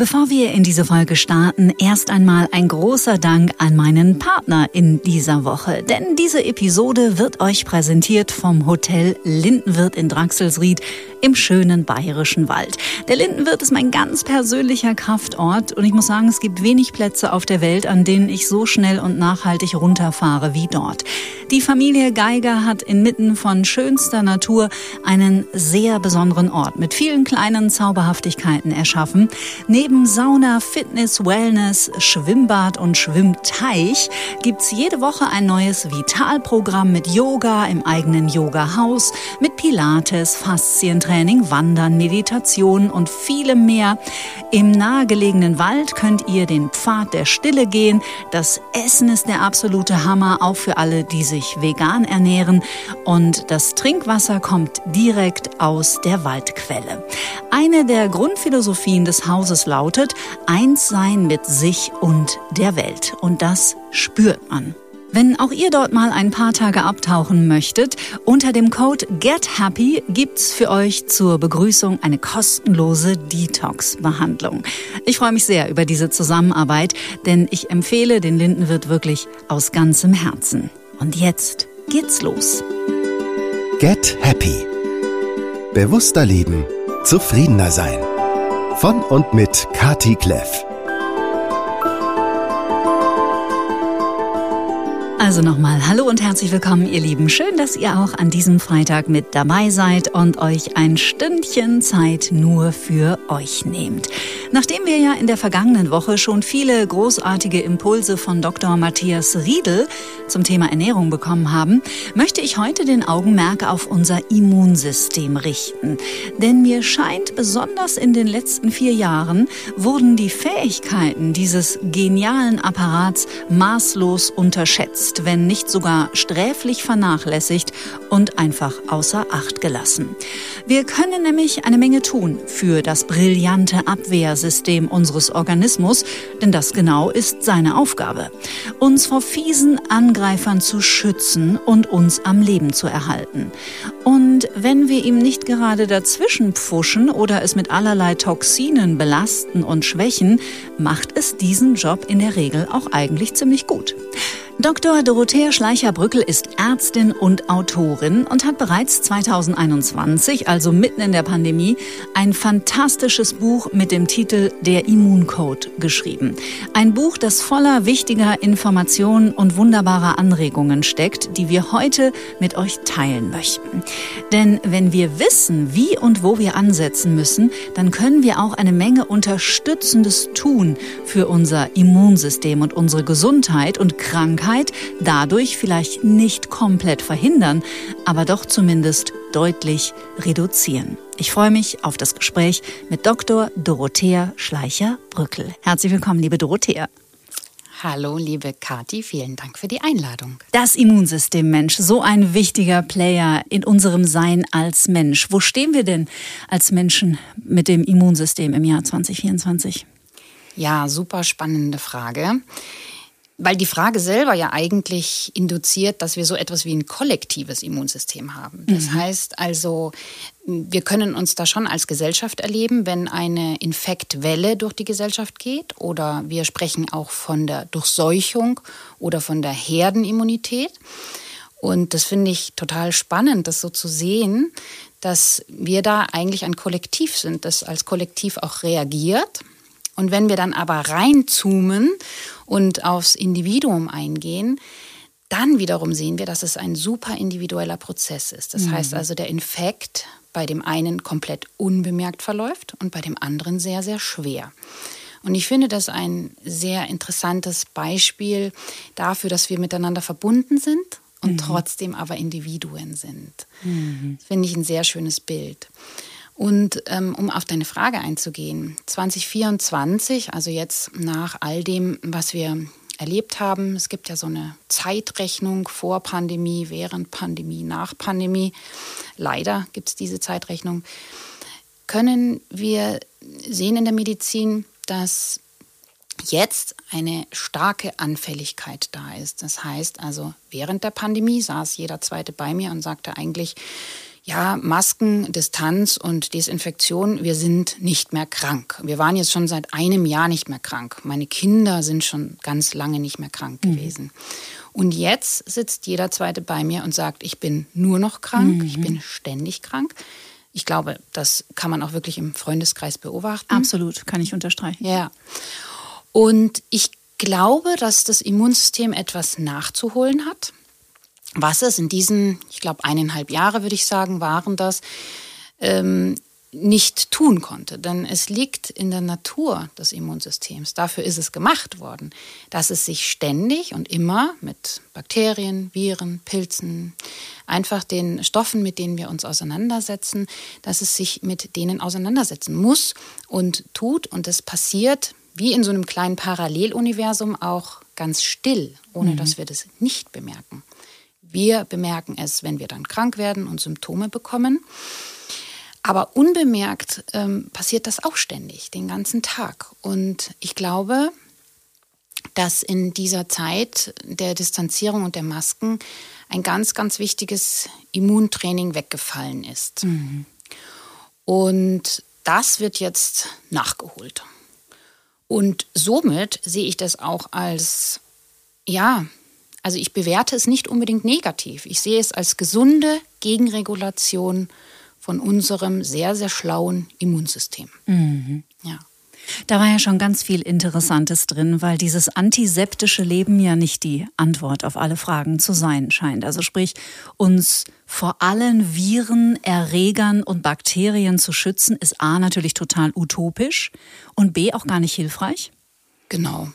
Bevor wir in diese Folge starten, erst einmal ein großer Dank an meinen Partner in dieser Woche. Denn diese Episode wird euch präsentiert vom Hotel Lindenwirt in Draxelsried im schönen bayerischen Wald. Der Lindenwirt ist mein ganz persönlicher Kraftort und ich muss sagen, es gibt wenig Plätze auf der Welt, an denen ich so schnell und nachhaltig runterfahre wie dort. Die Familie Geiger hat inmitten von schönster Natur einen sehr besonderen Ort mit vielen kleinen Zauberhaftigkeiten erschaffen. Neben Sauna, Fitness, Wellness, Schwimmbad und Schwimmteich gibt's jede Woche ein neues Vitalprogramm mit Yoga im eigenen Yoga-Haus, mit Pilates, Faszientraining, Wandern, Meditation und vielem mehr. Im nahegelegenen Wald könnt ihr den Pfad der Stille gehen. Das Essen ist der absolute Hammer, auch für alle, die sich vegan ernähren. Und das Trinkwasser kommt direkt aus der Waldquelle. Eine der Grundphilosophien des Hauses lautet Eins sein mit sich und der Welt. Und das spürt man. Wenn auch ihr dort mal ein paar Tage abtauchen möchtet, unter dem Code GetHappy gibt's für euch zur Begrüßung eine kostenlose Detox-Behandlung. Ich freue mich sehr über diese Zusammenarbeit, denn ich empfehle den Lindenwirt wirklich aus ganzem Herzen. Und jetzt geht's los. Get Happy. Bewusster leben, zufriedener sein. Von und mit Kati Kleff. Also nochmal Hallo und herzlich willkommen, ihr Lieben. Schön, dass ihr auch an diesem Freitag mit dabei seid und euch ein Stündchen Zeit nur für euch nehmt. Nachdem wir ja in der vergangenen Woche schon viele großartige Impulse von Dr. Matthias Riedel zum Thema Ernährung bekommen haben, möchte ich heute den Augenmerk auf unser Immunsystem richten. Denn mir scheint, besonders in den letzten vier Jahren wurden die Fähigkeiten dieses genialen Apparats maßlos unterschätzt, wenn nicht sogar sträflich vernachlässigt und einfach außer Acht gelassen. Wir können nämlich eine Menge tun für das brillante Abwehr Abwehrsystem unseres Organismus, denn das genau ist seine Aufgabe. Uns vor fiesen Angreifern zu schützen und uns am Leben zu erhalten. Und wenn wir ihm nicht gerade dazwischen pfuschen oder es mit allerlei Toxinen belasten und schwächen, macht es diesen Job in der Regel auch eigentlich ziemlich gut. Dr. Dorothea Schleicher-Brückel ist Ärztin und Autorin und hat bereits 2021, also mitten in der Pandemie, ein fantastisches Buch mit dem Titel Der Immuncode geschrieben. Ein Buch, das voller wichtiger Informationen und wunderbarer Anregungen steckt, die wir heute mit euch teilen möchten. Denn wenn wir wissen, wie und wo wir ansetzen müssen, dann können wir auch eine Menge Unterstützendes tun für unser Immunsystem und unsere Gesundheit und Krankheit Krankheit dadurch vielleicht nicht komplett verhindern, aber doch zumindest deutlich reduzieren. Ich freue mich auf das Gespräch mit Dr. Dorothea Schleicher-Brückel. Herzlich willkommen, liebe Dorothea. Hallo, liebe Kati, vielen Dank für die Einladung. Das Immunsystem Mensch, so ein wichtiger Player in unserem Sein als Mensch. Wo stehen wir denn als Menschen mit dem Immunsystem im Jahr 2024? Ja, super spannende Frage weil die Frage selber ja eigentlich induziert, dass wir so etwas wie ein kollektives Immunsystem haben. Das mhm. heißt also, wir können uns da schon als Gesellschaft erleben, wenn eine Infektwelle durch die Gesellschaft geht oder wir sprechen auch von der Durchseuchung oder von der Herdenimmunität. Und das finde ich total spannend, das so zu sehen, dass wir da eigentlich ein Kollektiv sind, das als Kollektiv auch reagiert. Und wenn wir dann aber reinzoomen und aufs Individuum eingehen, dann wiederum sehen wir, dass es ein super individueller Prozess ist. Das mhm. heißt also, der Infekt bei dem einen komplett unbemerkt verläuft und bei dem anderen sehr, sehr schwer. Und ich finde das ein sehr interessantes Beispiel dafür, dass wir miteinander verbunden sind und mhm. trotzdem aber Individuen sind. Mhm. Finde ich ein sehr schönes Bild. Und ähm, um auf deine Frage einzugehen, 2024, also jetzt nach all dem, was wir erlebt haben, es gibt ja so eine Zeitrechnung vor Pandemie, während Pandemie, nach Pandemie. Leider gibt es diese Zeitrechnung. Können wir sehen in der Medizin, dass jetzt eine starke Anfälligkeit da ist. Das heißt also, während der Pandemie saß jeder Zweite bei mir und sagte eigentlich, ja, Masken, Distanz und Desinfektion, wir sind nicht mehr krank. Wir waren jetzt schon seit einem Jahr nicht mehr krank. Meine Kinder sind schon ganz lange nicht mehr krank mhm. gewesen. Und jetzt sitzt jeder Zweite bei mir und sagt, ich bin nur noch krank, mhm. ich bin ständig krank. Ich glaube, das kann man auch wirklich im Freundeskreis beobachten. Absolut, kann ich unterstreichen. Ja. Und ich glaube, dass das Immunsystem etwas nachzuholen hat. Was es in diesen, ich glaube, eineinhalb Jahre, würde ich sagen, waren das, ähm, nicht tun konnte. Denn es liegt in der Natur des Immunsystems, dafür ist es gemacht worden, dass es sich ständig und immer mit Bakterien, Viren, Pilzen, einfach den Stoffen, mit denen wir uns auseinandersetzen, dass es sich mit denen auseinandersetzen muss und tut. Und es passiert wie in so einem kleinen Paralleluniversum auch ganz still, ohne mhm. dass wir das nicht bemerken. Wir bemerken es, wenn wir dann krank werden und Symptome bekommen. Aber unbemerkt ähm, passiert das auch ständig, den ganzen Tag. Und ich glaube, dass in dieser Zeit der Distanzierung und der Masken ein ganz, ganz wichtiges Immuntraining weggefallen ist. Mhm. Und das wird jetzt nachgeholt. Und somit sehe ich das auch als, ja, also ich bewerte es nicht unbedingt negativ. Ich sehe es als gesunde Gegenregulation von unserem sehr, sehr schlauen Immunsystem. Mhm. Ja. Da war ja schon ganz viel Interessantes drin, weil dieses antiseptische Leben ja nicht die Antwort auf alle Fragen zu sein scheint. Also sprich, uns vor allen Viren, Erregern und Bakterien zu schützen, ist A natürlich total utopisch und B auch gar nicht hilfreich. Genau.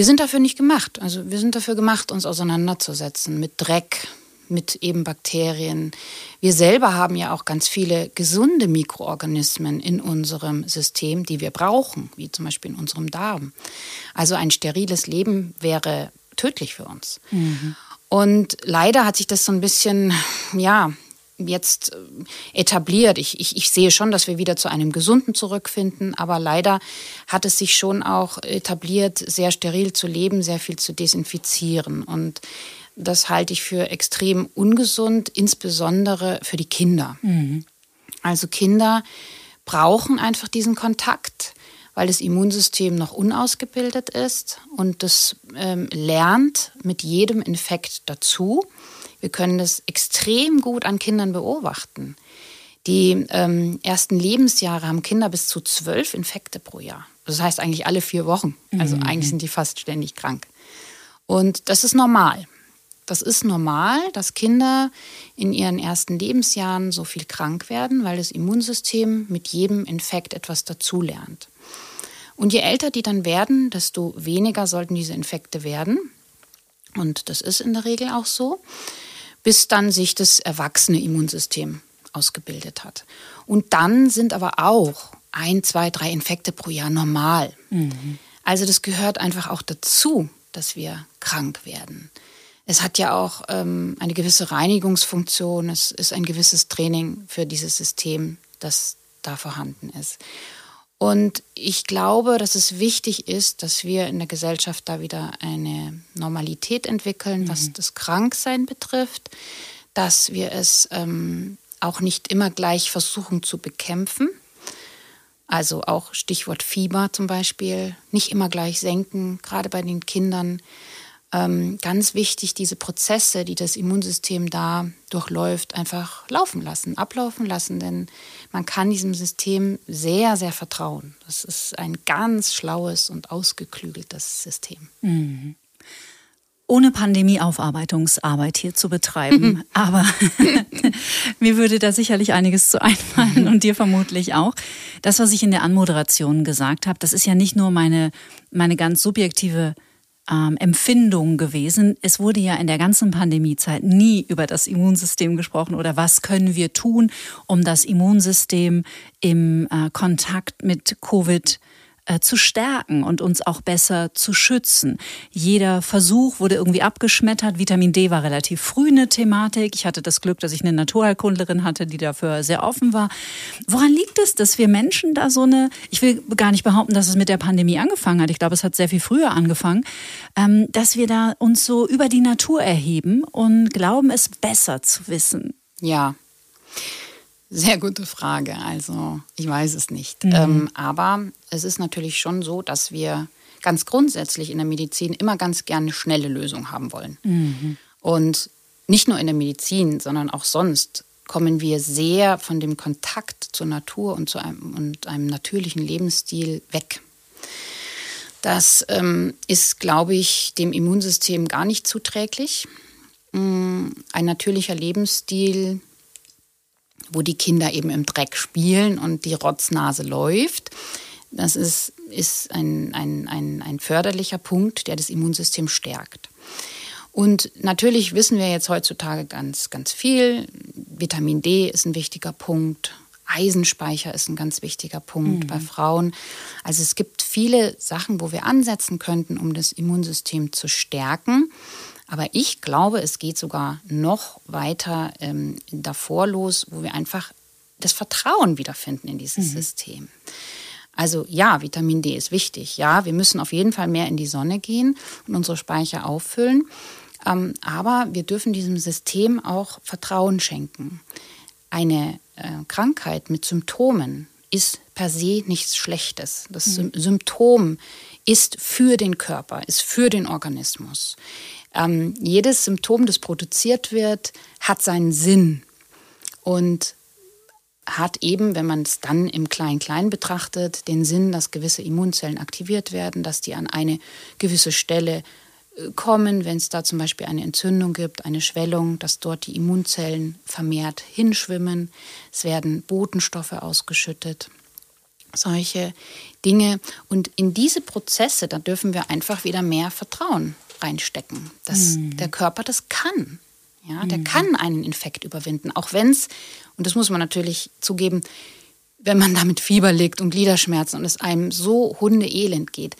Wir sind dafür nicht gemacht. Also wir sind dafür gemacht, uns auseinanderzusetzen mit Dreck, mit eben Bakterien. Wir selber haben ja auch ganz viele gesunde Mikroorganismen in unserem System, die wir brauchen, wie zum Beispiel in unserem Darm. Also ein steriles Leben wäre tödlich für uns. Mhm. Und leider hat sich das so ein bisschen, ja, jetzt äh, etabliert. Ich, ich, ich sehe schon, dass wir wieder zu einem Gesunden zurückfinden, aber leider hat es sich schon auch etabliert, sehr steril zu leben, sehr viel zu desinfizieren. Und das halte ich für extrem ungesund, insbesondere für die Kinder. Mhm. Also Kinder brauchen einfach diesen Kontakt, weil das Immunsystem noch unausgebildet ist und das ähm, lernt mit jedem Infekt dazu. Wir können das extrem gut an Kindern beobachten. Die ähm, ersten Lebensjahre haben Kinder bis zu zwölf Infekte pro Jahr. Das heißt eigentlich alle vier Wochen. Also mhm. eigentlich sind die fast ständig krank. Und das ist normal. Das ist normal, dass Kinder in ihren ersten Lebensjahren so viel krank werden, weil das Immunsystem mit jedem Infekt etwas dazulernt. Und je älter die dann werden, desto weniger sollten diese Infekte werden. Und das ist in der Regel auch so, bis dann sich das erwachsene Immunsystem ausgebildet hat. Und dann sind aber auch ein, zwei, drei Infekte pro Jahr normal. Mhm. Also das gehört einfach auch dazu, dass wir krank werden. Es hat ja auch ähm, eine gewisse Reinigungsfunktion. Es ist ein gewisses Training für dieses System, das da vorhanden ist. Und ich glaube, dass es wichtig ist, dass wir in der Gesellschaft da wieder eine Normalität entwickeln, mhm. was das Kranksein betrifft, dass wir es ähm, auch nicht immer gleich versuchen zu bekämpfen. Also auch Stichwort Fieber zum Beispiel, nicht immer gleich senken, gerade bei den Kindern ähm, ganz wichtig, diese Prozesse, die das Immunsystem da durchläuft, einfach laufen lassen, ablaufen lassen. Denn man kann diesem System sehr, sehr vertrauen. Das ist ein ganz schlaues und ausgeklügeltes System. Mhm ohne Pandemie-Aufarbeitungsarbeit hier zu betreiben. Aber mir würde da sicherlich einiges zu einfallen und dir vermutlich auch. Das, was ich in der Anmoderation gesagt habe, das ist ja nicht nur meine, meine ganz subjektive ähm, Empfindung gewesen. Es wurde ja in der ganzen Pandemiezeit nie über das Immunsystem gesprochen oder was können wir tun, um das Immunsystem im äh, Kontakt mit Covid äh, zu stärken und uns auch besser zu schützen. Jeder Versuch wurde irgendwie abgeschmettert. Vitamin D war relativ früh eine Thematik. Ich hatte das Glück, dass ich eine Naturheilkundlerin hatte, die dafür sehr offen war. Woran liegt es, dass wir Menschen da so eine, ich will gar nicht behaupten, dass es mit der Pandemie angefangen hat. Ich glaube, es hat sehr viel früher angefangen, ähm, dass wir da uns so über die Natur erheben und glauben, es besser zu wissen. Ja, Sehr gute Frage. Also ich weiß es nicht. Mhm. Ähm, aber es ist natürlich schon so, dass wir ganz grundsätzlich in der Medizin immer ganz gerne schnelle Lösungen haben wollen. Mhm. Und nicht nur in der Medizin, sondern auch sonst kommen wir sehr von dem Kontakt zur Natur und zu einem, und einem natürlichen Lebensstil weg. Das ähm, ist, glaube ich, dem Immunsystem gar nicht zuträglich. Mm, ein natürlicher Lebensstil, wo die Kinder eben im Dreck spielen und die Rotznase läuft, das ist, ist ein, ein, ein, ein förderlicher Punkt, der das Immunsystem stärkt. Und natürlich wissen wir jetzt heutzutage ganz, ganz viel. Vitamin D ist ein wichtiger Punkt. Eisenspeicher ist ein ganz wichtiger Punkt mhm. bei Frauen. Also es gibt viele Sachen, wo wir ansetzen könnten, um das Immunsystem zu stärken. Aber ich glaube, es geht sogar noch weiter ähm, davor los, wo wir einfach das Vertrauen wiederfinden in dieses mhm. System. Also ja, Vitamin D ist wichtig. Ja, wir müssen auf jeden Fall mehr in die Sonne gehen und unsere Speicher auffüllen. Ähm, aber wir dürfen diesem System auch Vertrauen schenken. Eine äh, Krankheit mit Symptomen ist per se nichts Schlechtes. Das mhm. Symptom ist für den Körper, ist für den Organismus. Ähm, jedes Symptom, das produziert wird, hat seinen Sinn und hat eben, wenn man es dann im Klein-Klein betrachtet, den Sinn, dass gewisse Immunzellen aktiviert werden, dass die an eine gewisse Stelle äh, kommen, wenn es da zum Beispiel eine Entzündung gibt, eine Schwellung, dass dort die Immunzellen vermehrt hinschwimmen. Es werden Botenstoffe ausgeschüttet. Solche Dinge. Und in diese Prozesse, da dürfen wir einfach wieder mehr Vertrauen reinstecken, dass mhm. der Körper das kann. Ja, der mhm. kann einen Infekt überwinden, auch wenn es, und das muss man natürlich zugeben, wenn man damit Fieber liegt und Gliederschmerzen und es einem so hundeelend geht,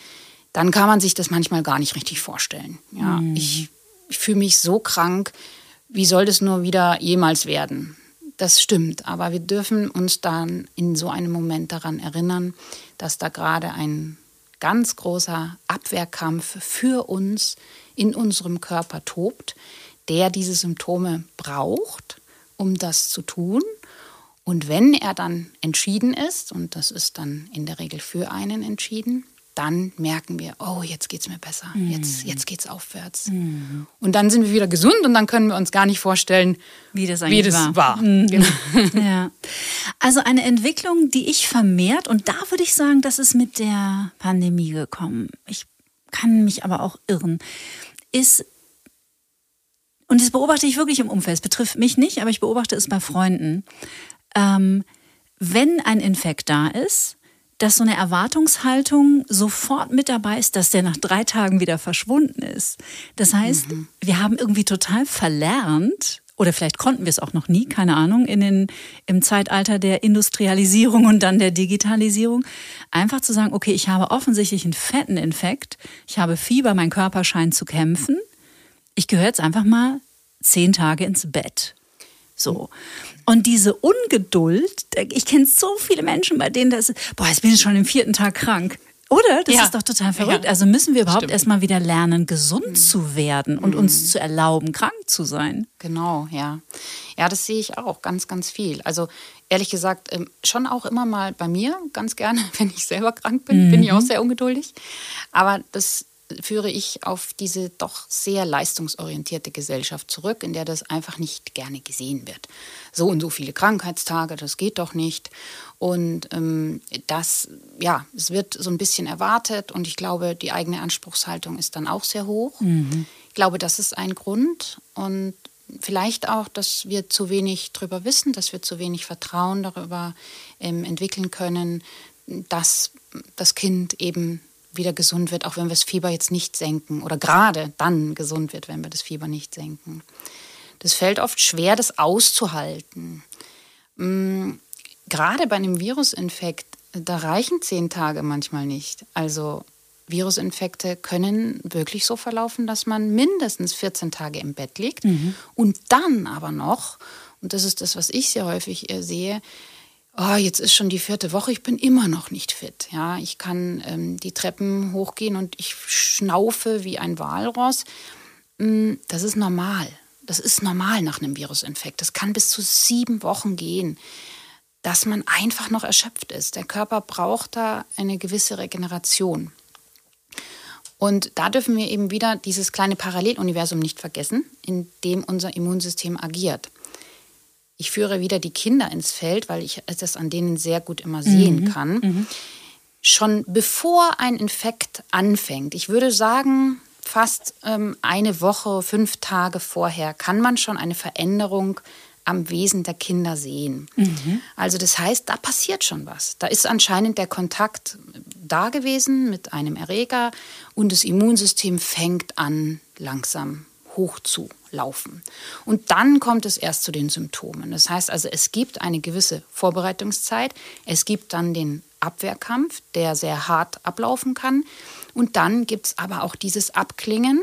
dann kann man sich das manchmal gar nicht richtig vorstellen. Ja, mhm. ich, ich fühle mich so krank, wie soll das nur wieder jemals werden? Das stimmt, aber wir dürfen uns dann in so einem Moment daran erinnern, dass da gerade ein ganz großer Abwehrkampf für uns in unserem Körper tobt, der diese Symptome braucht, um das zu tun. Und wenn er dann entschieden ist, und das ist dann in der Regel für einen entschieden, dann merken wir, oh, jetzt geht es mir besser, jetzt, mhm. jetzt geht es aufwärts. Mhm. Und dann sind wir wieder gesund und dann können wir uns gar nicht vorstellen, wie das, wie das war. war. Mhm. Genau. Ja. Also eine Entwicklung, die ich vermehrt, und da würde ich sagen, das ist mit der Pandemie gekommen. Ich kann mich aber auch irren, ist und das beobachte ich wirklich im Umfeld. Es betrifft mich nicht, aber ich beobachte es bei Freunden. Ähm, wenn ein Infekt da ist, dass so eine Erwartungshaltung sofort mit dabei ist, dass der nach drei Tagen wieder verschwunden ist. Das heißt, mhm. wir haben irgendwie total verlernt, oder vielleicht konnten wir es auch noch nie, keine Ahnung, in den, im Zeitalter der Industrialisierung und dann der Digitalisierung, einfach zu sagen, okay, ich habe offensichtlich einen fetten Infekt, ich habe Fieber, mein Körper scheint zu kämpfen, ich gehöre jetzt einfach mal zehn Tage ins Bett. So. Und diese Ungeduld, ich kenne so viele Menschen, bei denen das, boah, jetzt bin ich schon im vierten Tag krank. Oder? Das ja. ist doch total verrückt. Ja. Also müssen wir überhaupt erstmal wieder lernen, gesund mhm. zu werden und mhm. uns zu erlauben, krank zu sein. Genau, ja. Ja, das sehe ich auch ganz, ganz viel. Also ehrlich gesagt, ähm, schon auch immer mal bei mir, ganz gerne, wenn ich selber krank bin, mhm. bin ich auch sehr ungeduldig. Aber das führe ich auf diese doch sehr leistungsorientierte Gesellschaft zurück, in der das einfach nicht gerne gesehen wird. So und so viele Krankheitstage, das geht doch nicht. Und ähm, das, ja, es wird so ein bisschen erwartet und ich glaube, die eigene Anspruchshaltung ist dann auch sehr hoch. Mhm. Ich glaube, das ist ein Grund und vielleicht auch, dass wir zu wenig darüber wissen, dass wir zu wenig Vertrauen darüber ähm, entwickeln können, dass das Kind eben wieder gesund wird, auch wenn wir das Fieber jetzt nicht senken oder gerade dann gesund wird, wenn wir das Fieber nicht senken. Das fällt oft schwer, das auszuhalten. Mhm. Gerade bei einem Virusinfekt, da reichen zehn Tage manchmal nicht. Also Virusinfekte können wirklich so verlaufen, dass man mindestens 14 Tage im Bett liegt mhm. und dann aber noch, und das ist das, was ich sehr häufig äh, sehe, oh, jetzt ist schon die vierte Woche, ich bin immer noch nicht fit. Ja, ich kann ähm, die Treppen hochgehen und ich schnaufe wie ein Walross. Mm, das ist normal. das ist normal nach einem Virusinfekt. Das kann bis zu sieben Wochen gehen, dass man einfach noch erschöpft ist. Der Körper braucht da eine gewisse Regeneration. Und da dürfen wir eben wieder dieses kleine Paralleluniversum nicht vergessen, in dem unser Immunsystem agiert. Ich führe wieder die Kinder ins Feld, weil ich das an denen sehr gut immer sehen mhm. kann. Mhm. Schon bevor ein Infekt anfängt, ich würde sagen, fast ähm, eine Woche, fünf Tage vorher, kann man schon eine Veränderung am Wesen der Kinder sehen. Mhm. Also das heißt, da passiert schon was. Da ist anscheinend der Kontakt da gewesen mit einem Erreger und das Immunsystem fängt an langsam hoch zu laufen. Und dann kommt es erst zu den Symptomen. Das heißt also, es gibt eine gewisse Vorbereitungszeit, es gibt dann den Abwehrkampf, der sehr hart ablaufen kann. Und dann gibt es aber auch dieses Abklingen.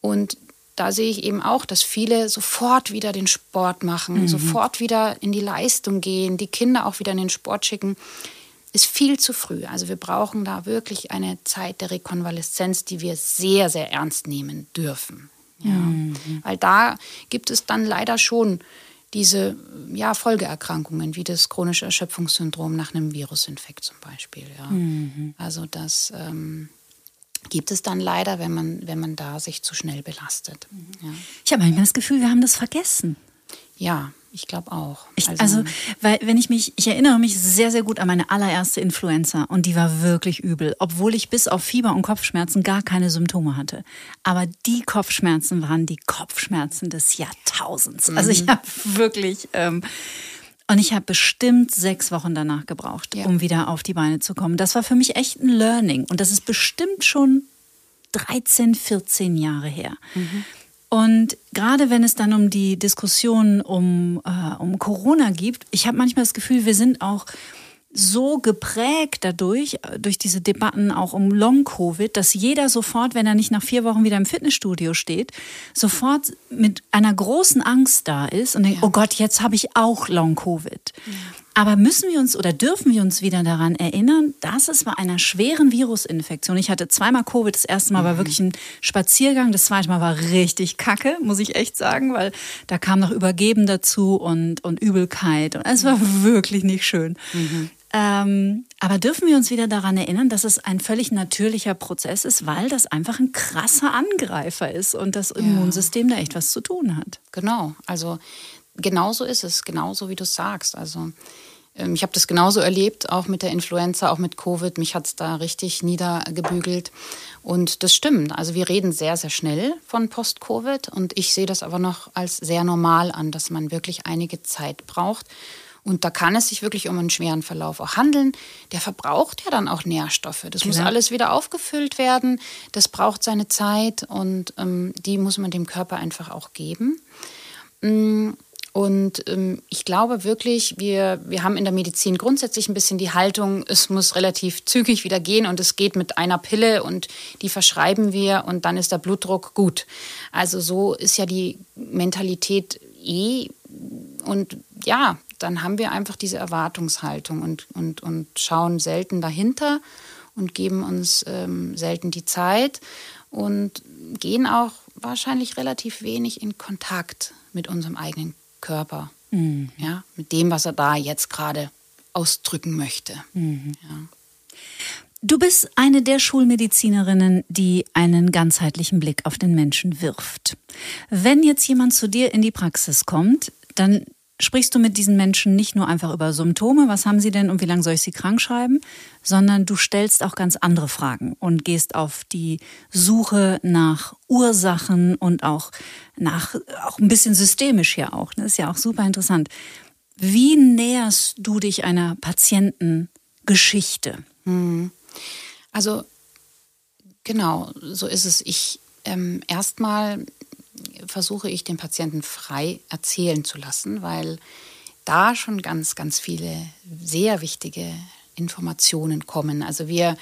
Und da sehe ich eben auch, dass viele sofort wieder den Sport machen, mhm. sofort wieder in die Leistung gehen, die Kinder auch wieder in den Sport schicken. Ist viel zu früh. Also wir brauchen da wirklich eine Zeit der Rekonvaleszenz, die wir sehr, sehr ernst nehmen dürfen. Ja. Mhm. Weil da gibt es dann leider schon diese ja, Folgeerkrankungen, wie das chronische Erschöpfungssyndrom nach einem Virusinfekt zum Beispiel. Ja. Mhm. Also das ähm, gibt es dann leider, wenn man, wenn man da sich zu schnell belastet. Ja. Ich habe manchmal das Gefühl, wir haben das vergessen. Ja, ich glaube auch. Ich, also, also, weil wenn ich mich, ich erinnere mich sehr, sehr gut an meine allererste Influenza und die war wirklich übel, obwohl ich bis auf Fieber und Kopfschmerzen gar keine Symptome hatte. Aber die Kopfschmerzen waren die Kopfschmerzen des Jahrtausends. Mhm. Also ich mhm. habe wirklich, ähm, und ich habe bestimmt sechs Wochen danach gebraucht, ja. um wieder auf die Beine zu kommen. Das war für mich echt ein Learning und das ist bestimmt schon 13, 14 Jahre her. Mhm. Und gerade wenn es dann um die Diskussion um, äh, um Corona gibt, ich habe manchmal das Gefühl, wir sind auch so geprägt dadurch, durch diese Debatten auch um Long-Covid, dass jeder sofort, wenn er nicht nach vier Wochen wieder im Fitnessstudio steht, sofort mit einer großen Angst da ist und denkt, ja. oh Gott, jetzt habe ich auch Long-Covid. Ja. Aber müssen wir uns oder dürfen wir uns wieder daran erinnern, dass es bei einer schweren Virusinfektion, ich hatte zweimal Covid, das erste Mal war mhm. wirklich ein Spaziergang, das zweite Mal war richtig kacke, muss ich echt sagen, weil da kam noch Übergeben dazu und, und Übelkeit und es war wirklich nicht schön. Mhm. Ähm, aber dürfen wir uns wieder daran erinnern, dass es ein völlig natürlicher Prozess ist, weil das einfach ein krasser Angreifer ist und das Immunsystem ja. da echt was zu tun hat. Genau, also genauso ist es, genauso wie du sagst. Also ich habe das genauso erlebt, auch mit der Influenza, auch mit Covid. Mich hat es da richtig niedergebügelt. Und das stimmt. Also wir reden sehr, sehr schnell von Post-Covid. Und ich sehe das aber noch als sehr normal an, dass man wirklich einige Zeit braucht. Und da kann es sich wirklich um einen schweren Verlauf auch handeln. Der verbraucht ja dann auch Nährstoffe. Das Klar. muss alles wieder aufgefüllt werden. Das braucht seine Zeit und ähm, die muss man dem Körper einfach auch geben. Mm, und ähm, ich glaube wirklich, wir, wir haben in der Medizin grundsätzlich ein bisschen die Haltung, es muss relativ zügig wieder gehen und es geht mit einer Pille und die verschreiben wir und dann ist der Blutdruck gut. Also so ist ja die Mentalität eh. Und ja, dann haben wir einfach diese Erwartungshaltung und, und, und schauen selten dahinter und geben uns ähm, selten die Zeit und gehen auch wahrscheinlich relativ wenig in Kontakt mit unserem eigenen Körper. Mhm. Ja, mit dem, was er da jetzt gerade ausdrücken möchte. Mhm. Ja. Du bist eine der Schulmedizinerinnen, die einen ganzheitlichen Blick auf den Menschen wirft. Wenn jetzt jemand zu dir in die Praxis kommt, dann sprichst du mit diesen Menschen nicht nur einfach über Symptome, was haben sie denn und wie lange soll ich sie krank schreiben, sondern du stellst auch ganz andere Fragen und gehst auf die Suche nach Ursachen und auch nach, auch ein bisschen systemisch ja auch. Das ist ja auch super interessant. Wie näherst du dich einer Patientengeschichte? Hm. Also, genau, so ist es. Ich ähm, erstmal versuche ich den Patienten frei erzählen zu lassen, weil da schon ganz, ganz viele sehr wichtige Informationen kommen. Also wir,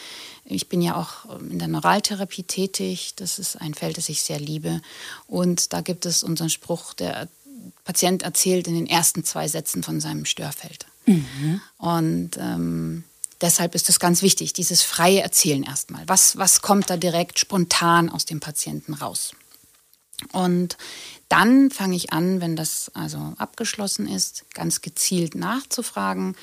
ich bin ja auch in der Neuraltherapie tätig. Das ist ein Feld, das ich sehr liebe. Und da gibt es unseren Spruch, der Patient erzählt in den ersten zwei Sätzen von seinem Störfeld. Mhm. Und ähm, deshalb ist es ganz wichtig, dieses freie Erzählen erstmal. Was, was kommt da direkt spontan aus dem Patienten raus? Und dann fange ich an, wenn das also abgeschlossen ist, ganz gezielt nachzufragen,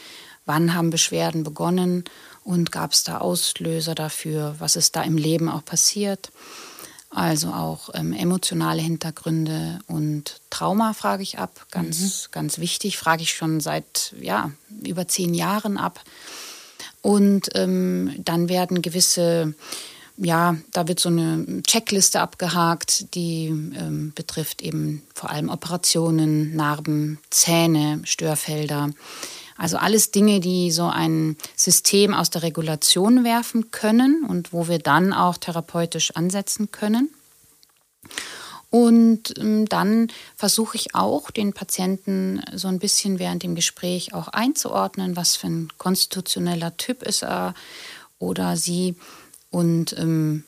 wann haben Beschwerden begonnen und gab es da Auslöser dafür, was ist da im Leben auch passiert. Also auch ähm, emotionale Hintergründe und Trauma frage ich ab. Ganz, mhm. ganz wichtig, frage ich schon seit ja, über zehn Jahren ab. Und ähm, dann werden gewisse, ja, da wird so eine Checkliste abgehakt, die ähm, betrifft eben vor allem Operationen, Narben, Zähne, Störfelder. Also alles Dinge, die so ein System aus der Regulation werfen können und wo wir dann auch therapeutisch ansetzen können. Und ähm, dann versuche ich auch, den Patienten so ein bisschen während dem Gespräch auch einzuordnen, was für ein konstitutioneller Typ ist er oder sie. Und ähm,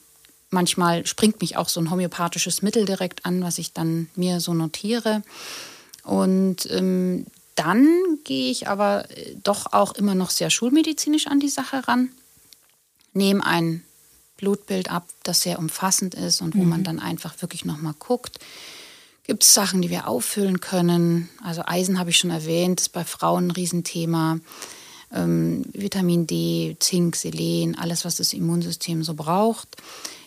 manchmal springt mich auch so ein homöopathisches Mittel direkt an, was ich dann mir so notiere. Und ähm, dann gehe ich aber äh, doch auch immer noch sehr schulmedizinisch an die Sache ran, nehme ein Blutbild ab, das sehr umfassend ist und wo mhm. man dann einfach wirklich nochmal guckt. Gibt es Sachen, die wir auffüllen können? Also Eisen habe ich schon erwähnt, ist bei Frauen ein Riesenthema. Ähm, Vitamin D, Zink, Selen, alles, was das Immunsystem so braucht.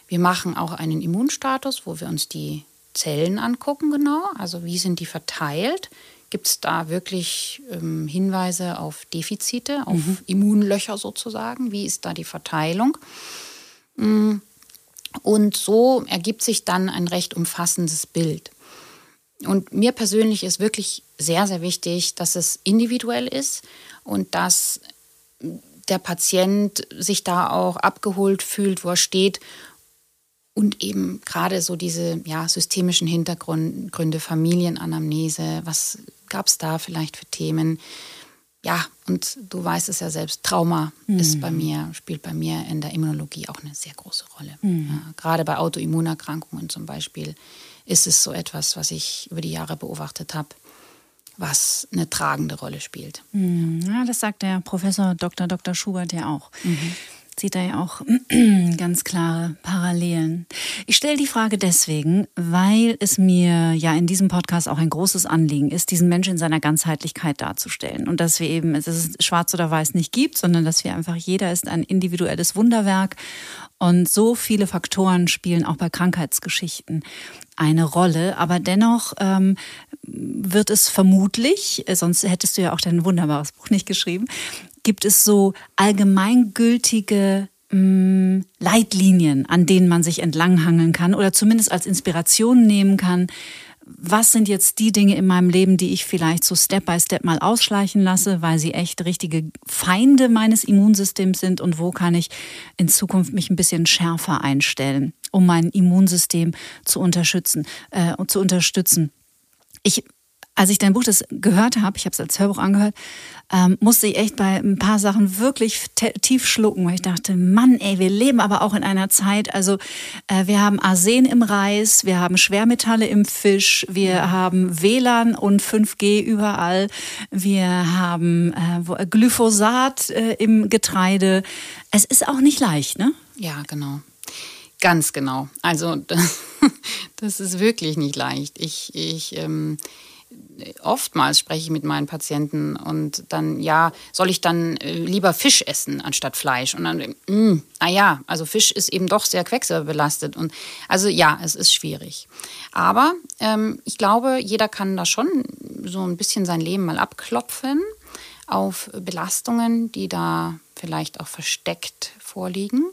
Wir machen auch einen Immunstatus, wo wir uns die Zellen angucken genau. Also wie sind die verteilt? Gibt es da wirklich ähm, Hinweise auf Defizite, auf mhm. Immunlöcher sozusagen? Wie ist da die Verteilung? Mm. Und so ergibt sich dann ein recht umfassendes Bild. Und mir persönlich ist wirklich sehr, sehr wichtig, dass es individuell ist und dass der Patient sich da auch abgeholt fühlt, wo er steht und eben gerade so diese ja, systemischen Hintergründe, Familienanamnese, was gab es da vielleicht für Themen? Ja, und du weißt es ja selbst, Trauma mhm. ist bei mir, spielt bei mir in der Immunologie auch eine sehr große Rolle. Mhm. Ja, gerade bei Autoimmunerkrankungen zum Beispiel ist es so etwas, was ich über die Jahre beobachtet habe, was eine tragende Rolle spielt. Mhm. Ja, das sagt der Professor Dr. Dr. Schubert ja auch. Mhm sieht da ja auch ganz klare Parallelen. Ich stelle die Frage deswegen, weil es mir ja in diesem Podcast auch ein großes Anliegen ist, diesen Menschen in seiner Ganzheitlichkeit darzustellen. Und dass wir eben, dass es schwarz oder weiß nicht gibt, sondern dass wir einfach, jeder ist ein individuelles Wunderwerk. Und so viele Faktoren spielen auch bei Krankheitsgeschichten eine Rolle. Aber dennoch ähm, wird es vermutlich, sonst hättest du ja auch dein wunderbares Buch nicht geschrieben, gibt es so allgemeingültige mh, mm, Leitlinien, an denen man sich entlanghangeln kann oder zumindest als Inspiration nehmen kann. Was sind jetzt die Dinge in meinem Leben, die ich vielleicht so Step by Step mal ausschleichen lasse, weil sie echt richtige Feinde meines Immunsystems sind und wo kann ich in Zukunft mich ein bisschen schärfer einstellen, um mein Immunsystem zu unterstützen, äh, zu unterstützen. Ich als ich dein Buch das gehört habe, ich habe es als Hörbuch angehört, ähm, musste ich echt bei ein paar Sachen wirklich tief schlucken, weil ich dachte, Mann, ey, wir leben aber auch in einer Zeit, also äh, wir haben Arsen im Reis, wir haben Schwermetalle im Fisch, wir haben WLAN und 5G überall, wir haben äh, Glyphosat äh, im Getreide. Es ist auch nicht leicht, ne? Ja, genau. Ganz genau. Also das, das ist wirklich nicht leicht. Ich, ich ähm, oftmals spreche ich mit meinen Patienten und dann, ja, soll ich dann äh, lieber Fisch essen anstatt Fleisch? Und dann, mh, mm, ah ja, also Fisch ist eben doch sehr quecksilberbelastet. Und also ja, es ist schwierig. Aber ähm, ich glaube, jeder kann da schon so ein bisschen sein Leben mal abklopfen auf Belastungen, die da vielleicht auch versteckt vorliegen.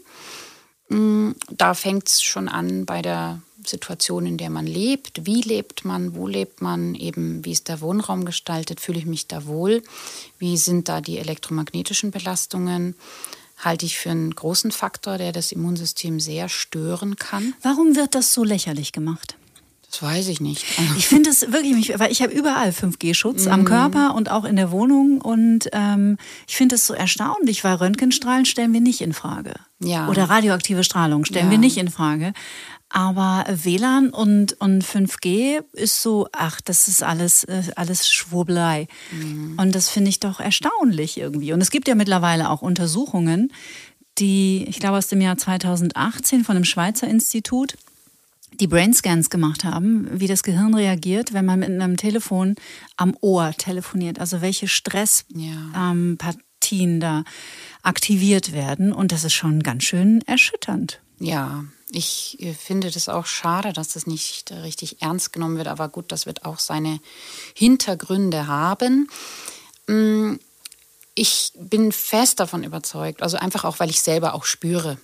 Mm, da fängt es schon an bei der Situation, in der man lebt. Wie lebt man? Wo lebt man? Eben, wie ist der Wohnraum gestaltet? Fühle ich mich da wohl? Wie sind da die elektromagnetischen Belastungen? Halte ich für einen großen Faktor, der das Immunsystem sehr stören kann. Warum wird das so lächerlich gemacht? Das weiß ich nicht. Ich finde es wirklich, weil ich habe überall 5G-Schutz mhm. am Körper und auch in der Wohnung und ähm, ich finde es so erstaunlich, weil Röntgenstrahlen stellen wir nicht in Frage. Ja. Oder radioaktive Strahlung stellen ja. wir nicht in Frage. Aber WLAN und, und 5G ist so, ach, das ist alles, äh, alles Schwurbelei. Mhm. Und das finde ich doch erstaunlich irgendwie. Und es gibt ja mittlerweile auch Untersuchungen, die, ich glaube, aus dem Jahr 2018 von einem Schweizer Institut, die Brainscans gemacht haben, wie das Gehirn reagiert, wenn man mit einem Telefon am Ohr telefoniert. Also welche Stresspartien ja. ähm, da aktiviert werden. Und das ist schon ganz schön erschütternd. Ja, ich äh, finde das auch schade, dass das nicht richtig ernst genommen wird. Aber gut, das wird auch seine Hintergründe haben. Mm, ich bin fest davon überzeugt, also einfach auch, weil ich selber auch spüre,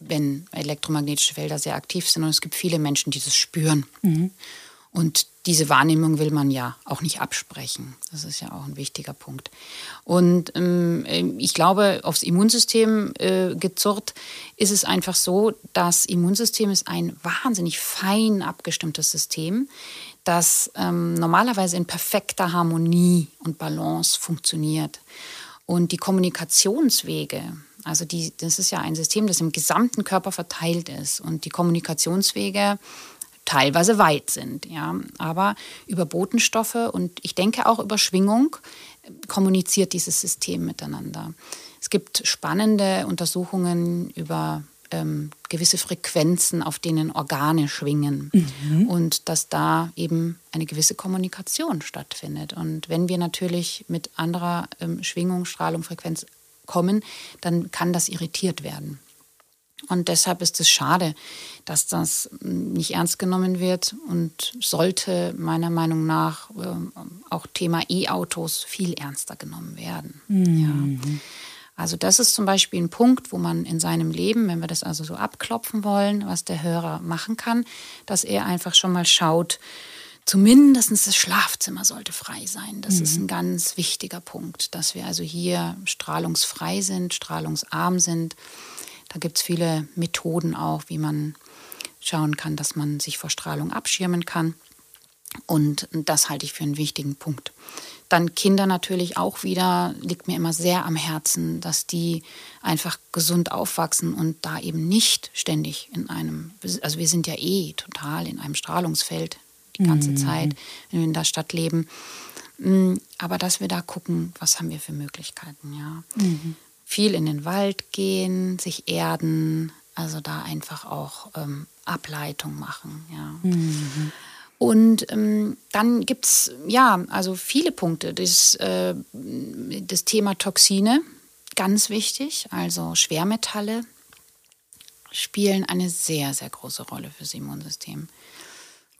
wenn elektromagnetische Felder sehr aktiv sind. Und es gibt viele Menschen, die das spüren. Mhm. Und diese Wahrnehmung will man ja auch nicht absprechen. Das ist ja auch ein wichtiger Punkt. Und ähm, ich glaube, aufs Immunsystem äh, gezurrt ist es einfach so, das Immunsystem ist ein wahnsinnig fein abgestimmtes System, das ähm, normalerweise in perfekter Harmonie und Balance funktioniert. Und die Kommunikationswege, also die, das ist ja ein System, das im gesamten Körper verteilt ist. Und die Kommunikationswege teilweise weit sind. Ja. Aber über Botenstoffe und ich denke auch über Schwingung kommuniziert dieses System miteinander. Es gibt spannende Untersuchungen über ähm, gewisse Frequenzen, auf denen Organe schwingen mhm. und dass da eben eine gewisse Kommunikation stattfindet. Und wenn wir natürlich mit anderer ähm, Schwingung, Strahlung, Frequenz kommen, dann kann das irritiert werden. Und deshalb ist es schade, dass das hm, nicht ernst genommen wird und sollte meiner Meinung nach ähm, auch Thema E-Autos viel ernster genommen werden. Mhm. Ja. Also das ist zum Beispiel ein Punkt, wo man in seinem Leben, wenn wir das also so abklopfen wollen, was der Hörer machen kann, dass er einfach schon mal schaut, zumindest das Schlafzimmer sollte frei sein. Das mhm. ist ein ganz wichtiger Punkt, dass wir also hier strahlungsfrei sind, strahlungsarm sind da gibt es viele Methoden auch, wie man schauen kann, dass man sich vor Strahlung abschirmen kann. Und das halte ich für einen wichtigen Punkt. Dann Kinder natürlich auch wieder, liegt mir immer sehr am Herzen, dass die einfach gesund aufwachsen und da eben nicht ständig in einem, also wir sind ja eh total in einem Strahlungsfeld die ganze mhm. Zeit, wenn wir in der Stadt leben. Mm, aber dass wir da gucken, was haben wir für Möglichkeiten, ja. Mhm viel in den Wald gehen, sich erden, also da einfach auch ähm, Ableitung machen. Ja. Mhm. Und ähm, dann gibt es ja also viele Punkte. Das, äh, das Thema Toxine, ganz wichtig, also Schwermetalle spielen eine sehr, sehr große Rolle fürs Immunsystem.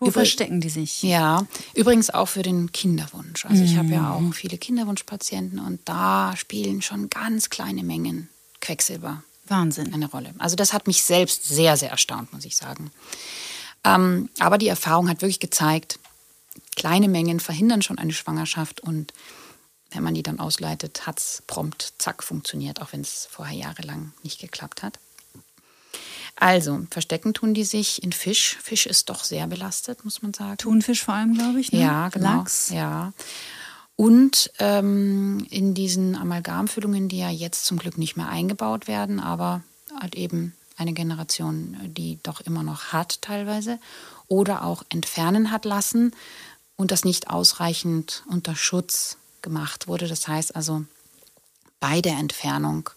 Wo Über verstecken die sich? Ja, übrigens auch für den Kinderwunsch. Also ich habe ja mhm. auch viele Kinderwunschpatienten und da spielen schon ganz kleine Mengen Quecksilber Wahnsinn. eine Rolle. Also das hat mich selbst sehr, sehr erstaunt, muss ich sagen. Ähm, aber die Erfahrung hat wirklich gezeigt, kleine Mengen verhindern schon eine Schwangerschaft und wenn man die dann ausleitet, hat es prompt, zack, funktioniert, auch wenn es vorher jahrelang nicht geklappt hat. Also, verstecken tun die sich in Fisch. Fisch ist doch sehr belastet, muss man sagen. Thunfisch vor allem, glaube ich. Ne? Ja, genau. Lachs. Ja. Und ähm, in diesen Amalgamfüllungen, die ja jetzt zum Glück nicht mehr eingebaut werden, aber halt eben eine Generation, die doch immer noch hat teilweise oder auch entfernen hat lassen und das nicht ausreichend unter Schutz gemacht wurde. Das heißt also bei der Entfernung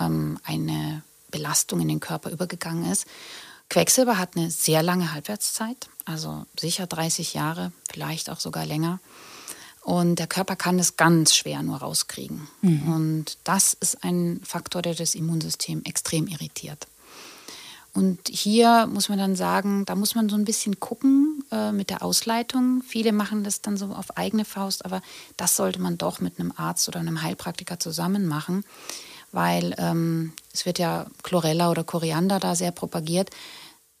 ähm, eine Belastung in den Körper übergegangen ist. Quecksilber hat eine sehr lange Halbwertszeit, also sicher 30 Jahre, vielleicht auch sogar länger. Und der Körper kann es ganz schwer nur rauskriegen. Mhm. Und das ist ein Faktor, der das Immunsystem extrem irritiert. Und hier muss man dann sagen, da muss man so ein bisschen gucken äh, mit der Ausleitung. Viele machen das dann so auf eigene Faust, aber das sollte man doch mit einem Arzt oder einem Heilpraktiker zusammen machen, weil ähm, es wird ja Chlorella oder Koriander da sehr propagiert,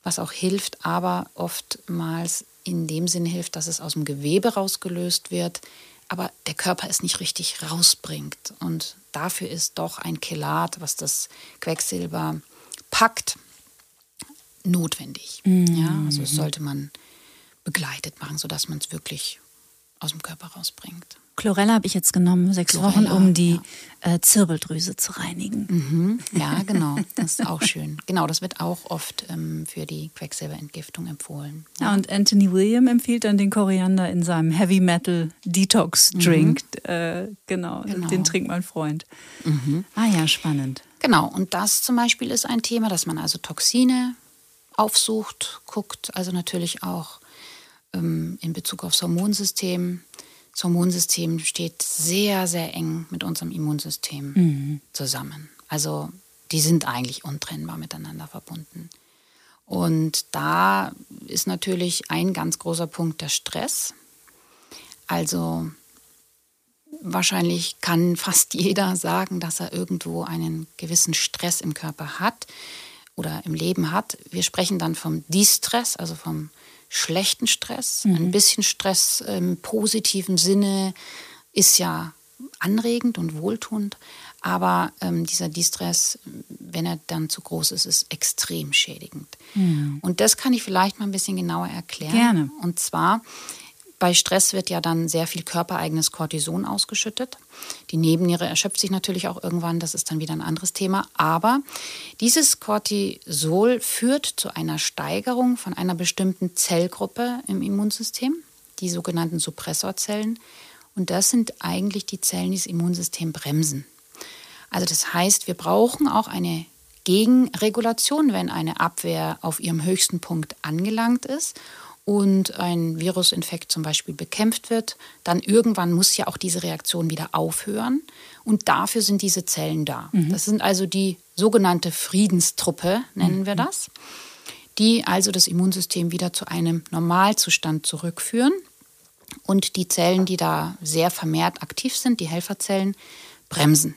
was auch hilft, aber oftmals in dem Sinne hilft, dass es aus dem Gewebe rausgelöst wird, aber der Körper es nicht richtig rausbringt. Und dafür ist doch ein Chelat, was das Quecksilber packt, notwendig. Mhm. Ja, also das sollte man begleitet machen, sodass man es wirklich aus dem Körper rausbringt. Chlorella habe ich jetzt genommen, sechs Chlorella, Wochen, um die ja. äh, Zirbeldrüse zu reinigen. Mhm. Ja, genau. Das ist auch schön. Genau, das wird auch oft ähm, für die Quecksilberentgiftung empfohlen. Ja. ja. und Anthony William empfiehlt dann den Koriander in seinem Heavy Metal Detox Drink. Mhm. Äh, genau, genau, den trinkt mein Freund. Mhm. Ah ja, spannend. Genau, und das zum Beispiel ist ein Thema, dass man also Toxine aufsucht, guckt, also natürlich auch ähm, in Bezug aufs Hormonsystem. Das Hormonsystem steht sehr, sehr eng mit unserem Immunsystem mhm. zusammen. Also die sind eigentlich untrennbar miteinander verbunden. Und da ist natürlich ein ganz großer Punkt der Stress. Also wahrscheinlich kann fast jeder sagen, dass er irgendwo einen gewissen Stress im Körper hat oder im Leben hat. Wir sprechen dann vom Distress, also vom schlechten Stress. Mhm. Ein bisschen Stress im positiven Sinne ist ja anregend und wohltuend, aber ähm, dieser Distress, wenn er dann zu groß ist, ist extrem schädigend. Mhm. Und das kann ich vielleicht mal ein bisschen genauer erklären. Gerne. Und zwar bei Stress wird ja dann sehr viel körpereigenes Cortison ausgeschüttet. Die Nebenniere erschöpft sich natürlich auch irgendwann, das ist dann wieder ein anderes Thema. Aber dieses Cortisol führt zu einer Steigerung von einer bestimmten Zellgruppe im Immunsystem, die sogenannten Suppressorzellen. Und das sind eigentlich die Zellen, die das Immunsystem bremsen. Also das heißt, wir brauchen auch eine Gegenregulation, wenn eine Abwehr auf ihrem höchsten Punkt angelangt ist und ein Virusinfekt zum Beispiel bekämpft wird, dann irgendwann muss ja auch diese Reaktion wieder aufhören. Und dafür sind diese Zellen da. Mhm. Das sind also die sogenannte Friedenstruppe, nennen mhm. wir das, die also das Immunsystem wieder zu einem Normalzustand zurückführen. Und die Zellen, die da sehr vermehrt aktiv sind, die Helferzellen, bremsen.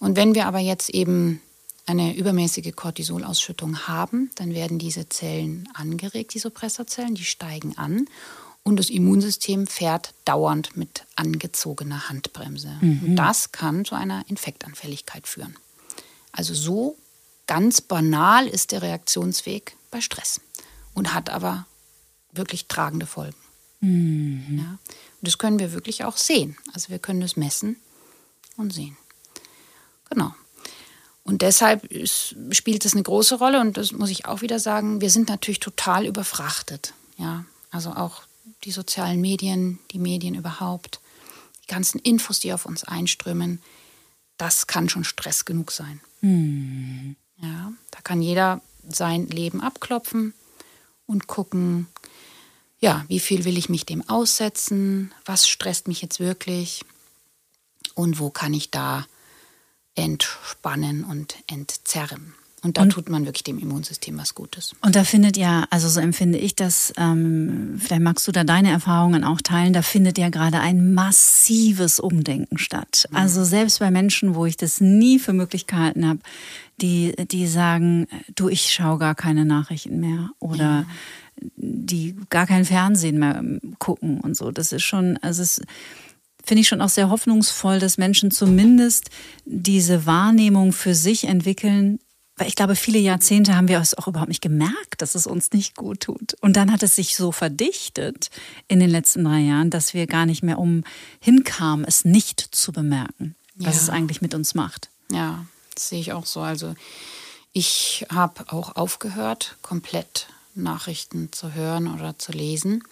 Und wenn wir aber jetzt eben eine übermäßige Cortisolausschüttung haben, dann werden diese Zellen angeregt, die Suppressorzellen, die steigen an und das Immunsystem fährt dauernd mit angezogener Handbremse. Mhm. Und das kann zu einer Infektanfälligkeit führen. Also so ganz banal ist der Reaktionsweg bei Stress und hat aber wirklich tragende Folgen. Mhm. Ja? Und das können wir wirklich auch sehen. Also wir können es messen und sehen. Genau. Und deshalb ist, spielt es eine große Rolle und das muss ich auch wieder sagen, wir sind natürlich total überfrachtet. Ja, also auch die sozialen Medien, die Medien überhaupt, die ganzen Infos, die auf uns einströmen, das kann schon Stress genug sein. Mhm. Ja, da kann jeder sein Leben abklopfen und gucken, ja, wie viel will ich mich dem aussetzen, was stresst mich jetzt wirklich und wo kann ich da entspannen und entzerren. Und da und, tut man wirklich dem Immunsystem was Gutes. Und da findet ja, also so empfinde ich das, ähm, vielleicht magst du da deine Erfahrungen auch teilen, da findet ja gerade ein massives Umdenken statt. Mhm. Also selbst bei Menschen, wo ich das nie für möglich gehalten habe, die, die sagen, du, ich schaue gar keine Nachrichten mehr oder ja. die gar kein Fernsehen mehr gucken und so. Das ist schon, also es finde ich schon auch sehr hoffnungsvoll, dass Menschen zumindest diese Wahrnehmung für sich entwickeln. Weil ich glaube, viele Jahrzehnte haben wir es auch überhaupt nicht gemerkt, dass es uns nicht gut tut. Und dann hat es sich so verdichtet in den letzten drei Jahren, dass wir gar nicht mehr umhinkamen, es nicht zu bemerken, was ja. es eigentlich mit uns macht. Ja, das sehe ich auch so. Also ich habe auch aufgehört, komplett Nachrichten zu hören oder zu lesen.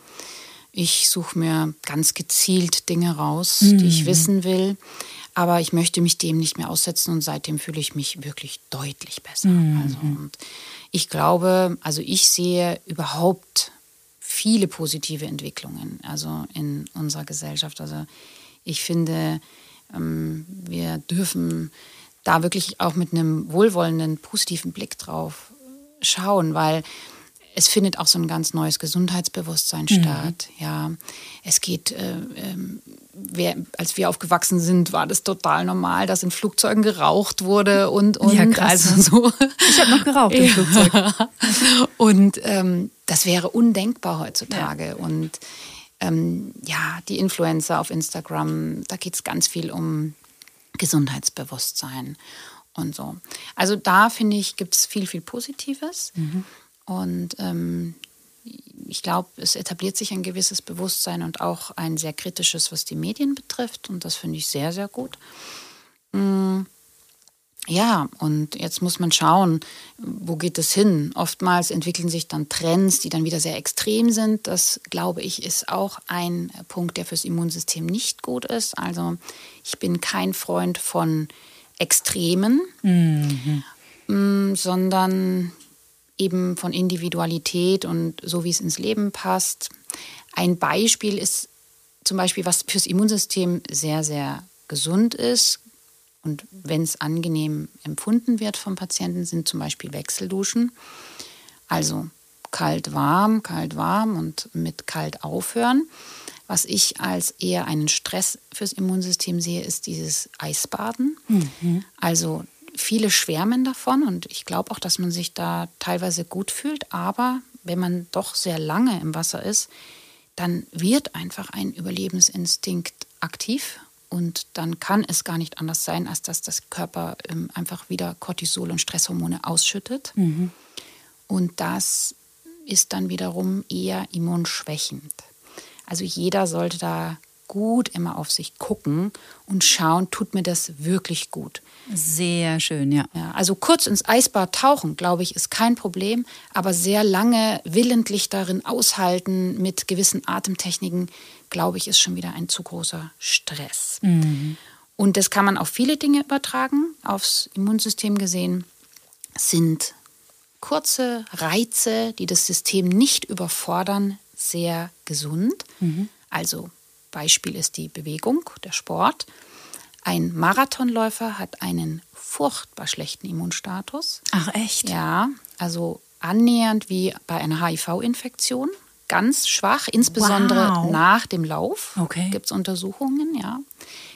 Ich suche mir ganz gezielt Dinge raus, mhm. die ich wissen will. Aber ich möchte mich dem nicht mehr aussetzen und seitdem fühle ich mich wirklich deutlich besser. Mhm. Also, und ich glaube, also ich sehe überhaupt viele positive Entwicklungen also in unserer Gesellschaft. Also ich finde, ähm, wir dürfen da wirklich auch mit einem wohlwollenden, positiven Blick drauf schauen, weil es findet auch so ein ganz neues Gesundheitsbewusstsein mhm. statt. Ja, es geht, äh, äh, wer, als wir aufgewachsen sind, war das total normal, dass in Flugzeugen geraucht wurde und und ja, krass. also so. Ich habe noch geraucht im Flugzeug. Und ähm, das wäre undenkbar heutzutage. Ja. Und ähm, ja, die Influencer auf Instagram, da geht es ganz viel um Gesundheitsbewusstsein und so. Also da finde ich, gibt es viel, viel Positives. Mhm. Und ähm, ich glaube, es etabliert sich ein gewisses Bewusstsein und auch ein sehr kritisches, was die Medien betrifft. Und das finde ich sehr, sehr gut. Mm, ja, und jetzt muss man schauen, wo geht es hin? Oftmals entwickeln sich dann Trends, die dann wieder sehr extrem sind. Das, glaube ich, ist auch ein Punkt, der fürs Immunsystem nicht gut ist. Also ich bin kein Freund von Extremen, mhm. Mm, sondern eben von Individualität und so wie es ins Leben passt. Ein Beispiel ist zum Beispiel, was fürs Immunsystem sehr, sehr gesund ist. Und wenn es angenehm empfunden wird vom Patienten, sind zum Beispiel Wechselduschen. Also kalt, warm, kalt, warm und mit kalt aufhören. Was ich als eher einen Stress fürs Immunsystem sehe, ist dieses Eisbaden. Mhm. Also viele schwärmen davon und ich glaube auch, dass man sich da teilweise gut fühlt. Aber wenn man doch sehr lange im Wasser ist, dann wird einfach ein Überlebensinstinkt aktiv und dann kann es gar nicht anders sein, als dass das Körper ähm, einfach wieder Cortisol und Stresshormone ausschüttet. Mhm. Und das ist dann wiederum eher immunschwächend. Also jeder sollte da gut immer auf sich gucken und schauen, tut mir das wirklich gut. Sehr schön, ja. ja. Also kurz ins Eisbad tauchen, glaube ich, ist kein Problem, aber sehr lange willentlich darin aushalten mit gewissen Atemtechniken, glaube ich, ist schon wieder ein zu großer Stress. Mhm. Und das kann man auf viele Dinge übertragen. Aufs Immunsystem gesehen sind kurze Reize, die das System nicht überfordern, sehr gesund. Mhm. Also Beispiel ist die Bewegung, der Sport. Ein Marathonläufer hat einen furchtbar schlechten Immunstatus. Ach echt? Ja, also annähernd wie bei einer HIV-Infektion. Ganz schwach, insbesondere wow. nach dem Lauf okay. gibt es Untersuchungen, ja.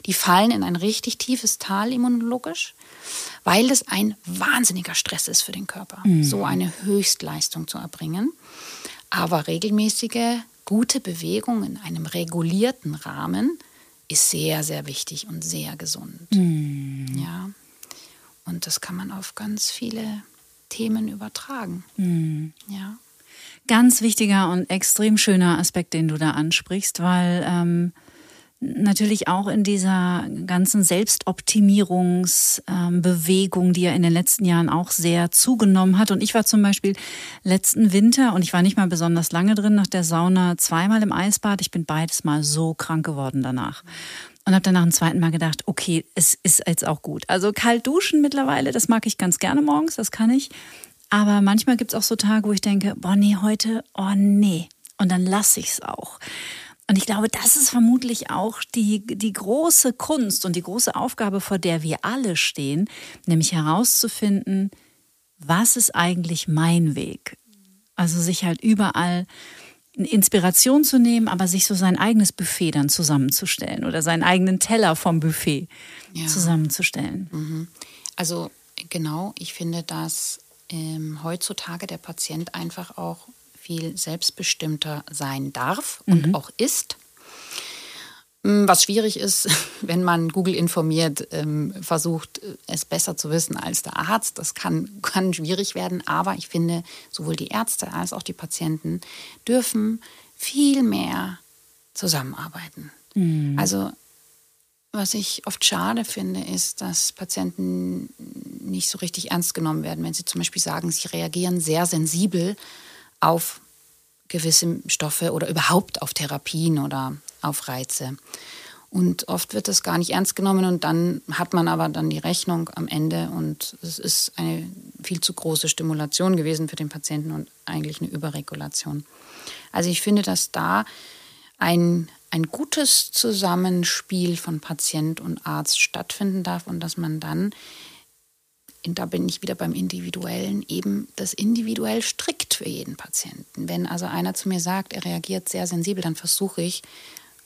Die fallen in ein richtig tiefes Tal immunologisch, weil es ein wahnsinniger Stress ist für den Körper, mhm. so eine Höchstleistung zu erbringen. Aber regelmäßige, gute Bewegung in einem regulierten Rahmen ist sehr, sehr wichtig und sehr gesund. Mhm. Ja. Und das kann man auf ganz viele Themen übertragen. Mhm. Ja. Ganz wichtiger und extrem schöner Aspekt, den du da ansprichst, weil ähm, natürlich auch in dieser ganzen Selbstoptimierungsbewegung, die ja in den letzten Jahren auch sehr zugenommen hat. Und ich war zum Beispiel letzten Winter, und ich war nicht mal besonders lange drin, nach der Sauna zweimal im Eisbad. Ich bin beides mal so krank geworden danach. Und habe dann nach dem zweiten Mal gedacht, okay, es ist jetzt auch gut. Also kalt duschen mittlerweile, das mag ich ganz gerne morgens, das kann ich. Aber manchmal gibt es auch so Tage, wo ich denke, boah, nee, heute, oh nee. Und dann lasse ich es auch. Und ich glaube, das ist vermutlich auch die, die große Kunst und die große Aufgabe, vor der wir alle stehen, nämlich herauszufinden, was ist eigentlich mein Weg? Also sich halt überall Inspiration zu nehmen, aber sich so sein eigenes Buffet dann zusammenzustellen oder seinen eigenen Teller vom Buffet ja. zusammenzustellen. Mhm. Also genau, ich finde, dass ähm, heutzutage der Patient einfach auch viel selbstbestimmter sein darf und mhm. auch ist. Hm, was schwierig ist, wenn man Google informiert, ähm, versucht, es besser zu wissen als der Arzt. Das kann, kann schwierig werden, aber ich finde, sowohl die Ärzte als auch die Patienten dürfen viel mehr zusammenarbeiten. Mhm. Also was ich oft schade finde, ist, dass Patienten nicht so richtig ernst genommen werden, wenn sie zum Beispiel sagen, sie reagieren sehr sensibel auf gewisse Stoffe oder überhaupt auf Therapien oder auf Reize. Und oft wird das gar nicht ernst genommen und dann hat man aber dann die Rechnung am Ende und es ist eine viel zu große Stimulation gewesen für den Patienten und eigentlich eine Überregulation. Also ich finde, dass da ein, ein gutes Zusammenspiel von Patient und Arzt stattfinden darf und dass man dann da bin ich wieder beim Individuellen, eben das individuell strikt für jeden Patienten. Wenn also einer zu mir sagt, er reagiert sehr sensibel, dann versuche ich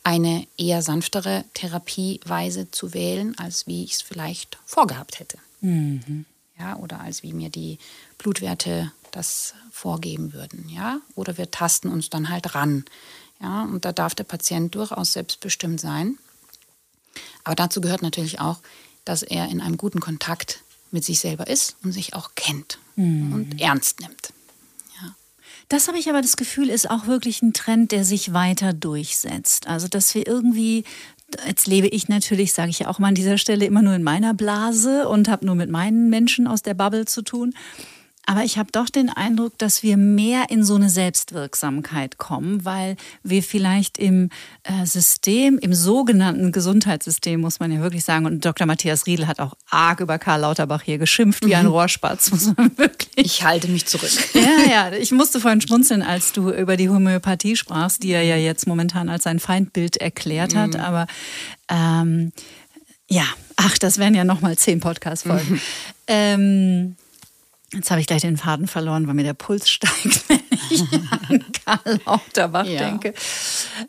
eine eher sanftere Therapieweise zu wählen, als wie ich es vielleicht vorgehabt hätte. Mhm. Ja, oder als wie mir die Blutwerte das vorgeben würden. Ja? Oder wir tasten uns dann halt ran. Ja? Und da darf der Patient durchaus selbstbestimmt sein. Aber dazu gehört natürlich auch, dass er in einem guten Kontakt mit sich selber ist und sich auch kennt mhm. und ernst nimmt. Das habe ich aber das Gefühl, ist auch wirklich ein Trend, der sich weiter durchsetzt. Also, dass wir irgendwie Jetzt lebe ich natürlich, sage ich ja auch mal an dieser Stelle, immer nur in meiner Blase und habe nur mit meinen Menschen aus der Bubble zu tun. Aber ich habe doch den Eindruck, dass wir mehr in so eine Selbstwirksamkeit kommen, weil wir vielleicht im äh, System, im sogenannten Gesundheitssystem, muss man ja wirklich sagen, und Dr. Matthias Riedel hat auch arg über Karl Lauterbach hier geschimpft, wie ein mhm. Rohrspatz, muss man wirklich. Ich halte mich zurück. Ja, ja, ich musste vorhin schmunzeln, als du über die Homöopathie sprachst, die er ja jetzt momentan als sein Feindbild erklärt hat. Mhm. Aber ähm, ja, ach, das wären ja nochmal zehn Podcast-Folgen. Mhm. Ähm, Jetzt habe ich gleich den Faden verloren, weil mir der Puls steigt, wenn ich an Karl Lauterbach ja. denke.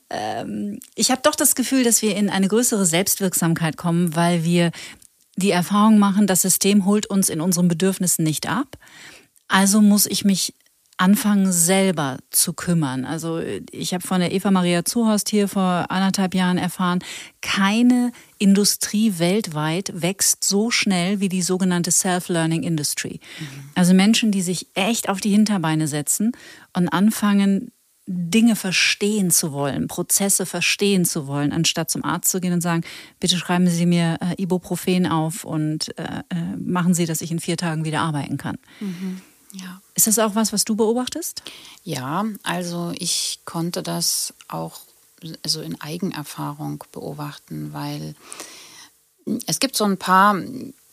Ähm, ich habe doch das Gefühl, dass wir in eine größere Selbstwirksamkeit kommen, weil wir die Erfahrung machen, das System holt uns in unseren Bedürfnissen nicht ab. Also muss ich mich anfangen, selber zu kümmern. Also ich habe von der Eva Maria Zuhorst hier vor anderthalb Jahren erfahren, keine Industrie weltweit wächst so schnell wie die sogenannte Self-Learning Industry. Mhm. Also Menschen, die sich echt auf die Hinterbeine setzen und anfangen, Dinge verstehen zu wollen, Prozesse verstehen zu wollen, anstatt zum Arzt zu gehen und sagen, bitte schreiben Sie mir äh, Ibuprofen auf und äh, äh machen Sie, dass ich in vier Tagen wieder arbeiten kann. Mhm. Ja. Ist das auch was, was du beobachtest? Ja, also ich konnte das auch also in Eigenerfahrung beobachten, weil es gibt so ein paar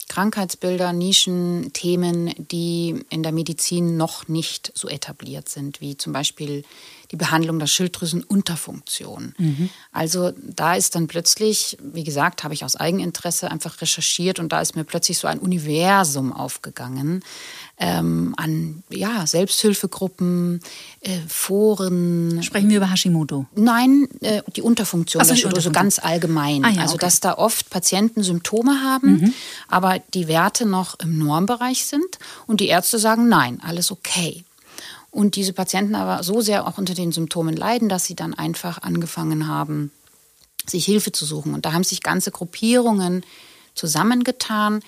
Krankheitsbilder, Nischen, Themen, die in der Medizin noch nicht so etabliert sind, wie zum Beispiel die Behandlung der Schilddrüsenunterfunktion. Mhm. Also da ist dann plötzlich, wie gesagt, habe ich aus Eigeninteresse einfach recherchiert und da ist mir plötzlich so ein Universum aufgegangen ähm, an ja, Selbsthilfegruppen, äh, Foren. Sprechen wir über Hashimoto? Nein, äh, die Unterfunktion, so, der so ganz allgemein. Ah, ja, also okay. dass da oft Patienten Symptome haben, mhm. aber die Werte noch im Normbereich sind und die Ärzte sagen, nein, alles okay. Und diese Patienten aber so sehr auch unter den Symptomen leiden, dass sie dann einfach angefangen haben, sich Hilfe zu suchen. Und da haben sich ganze Gruppierungen zusammengetan,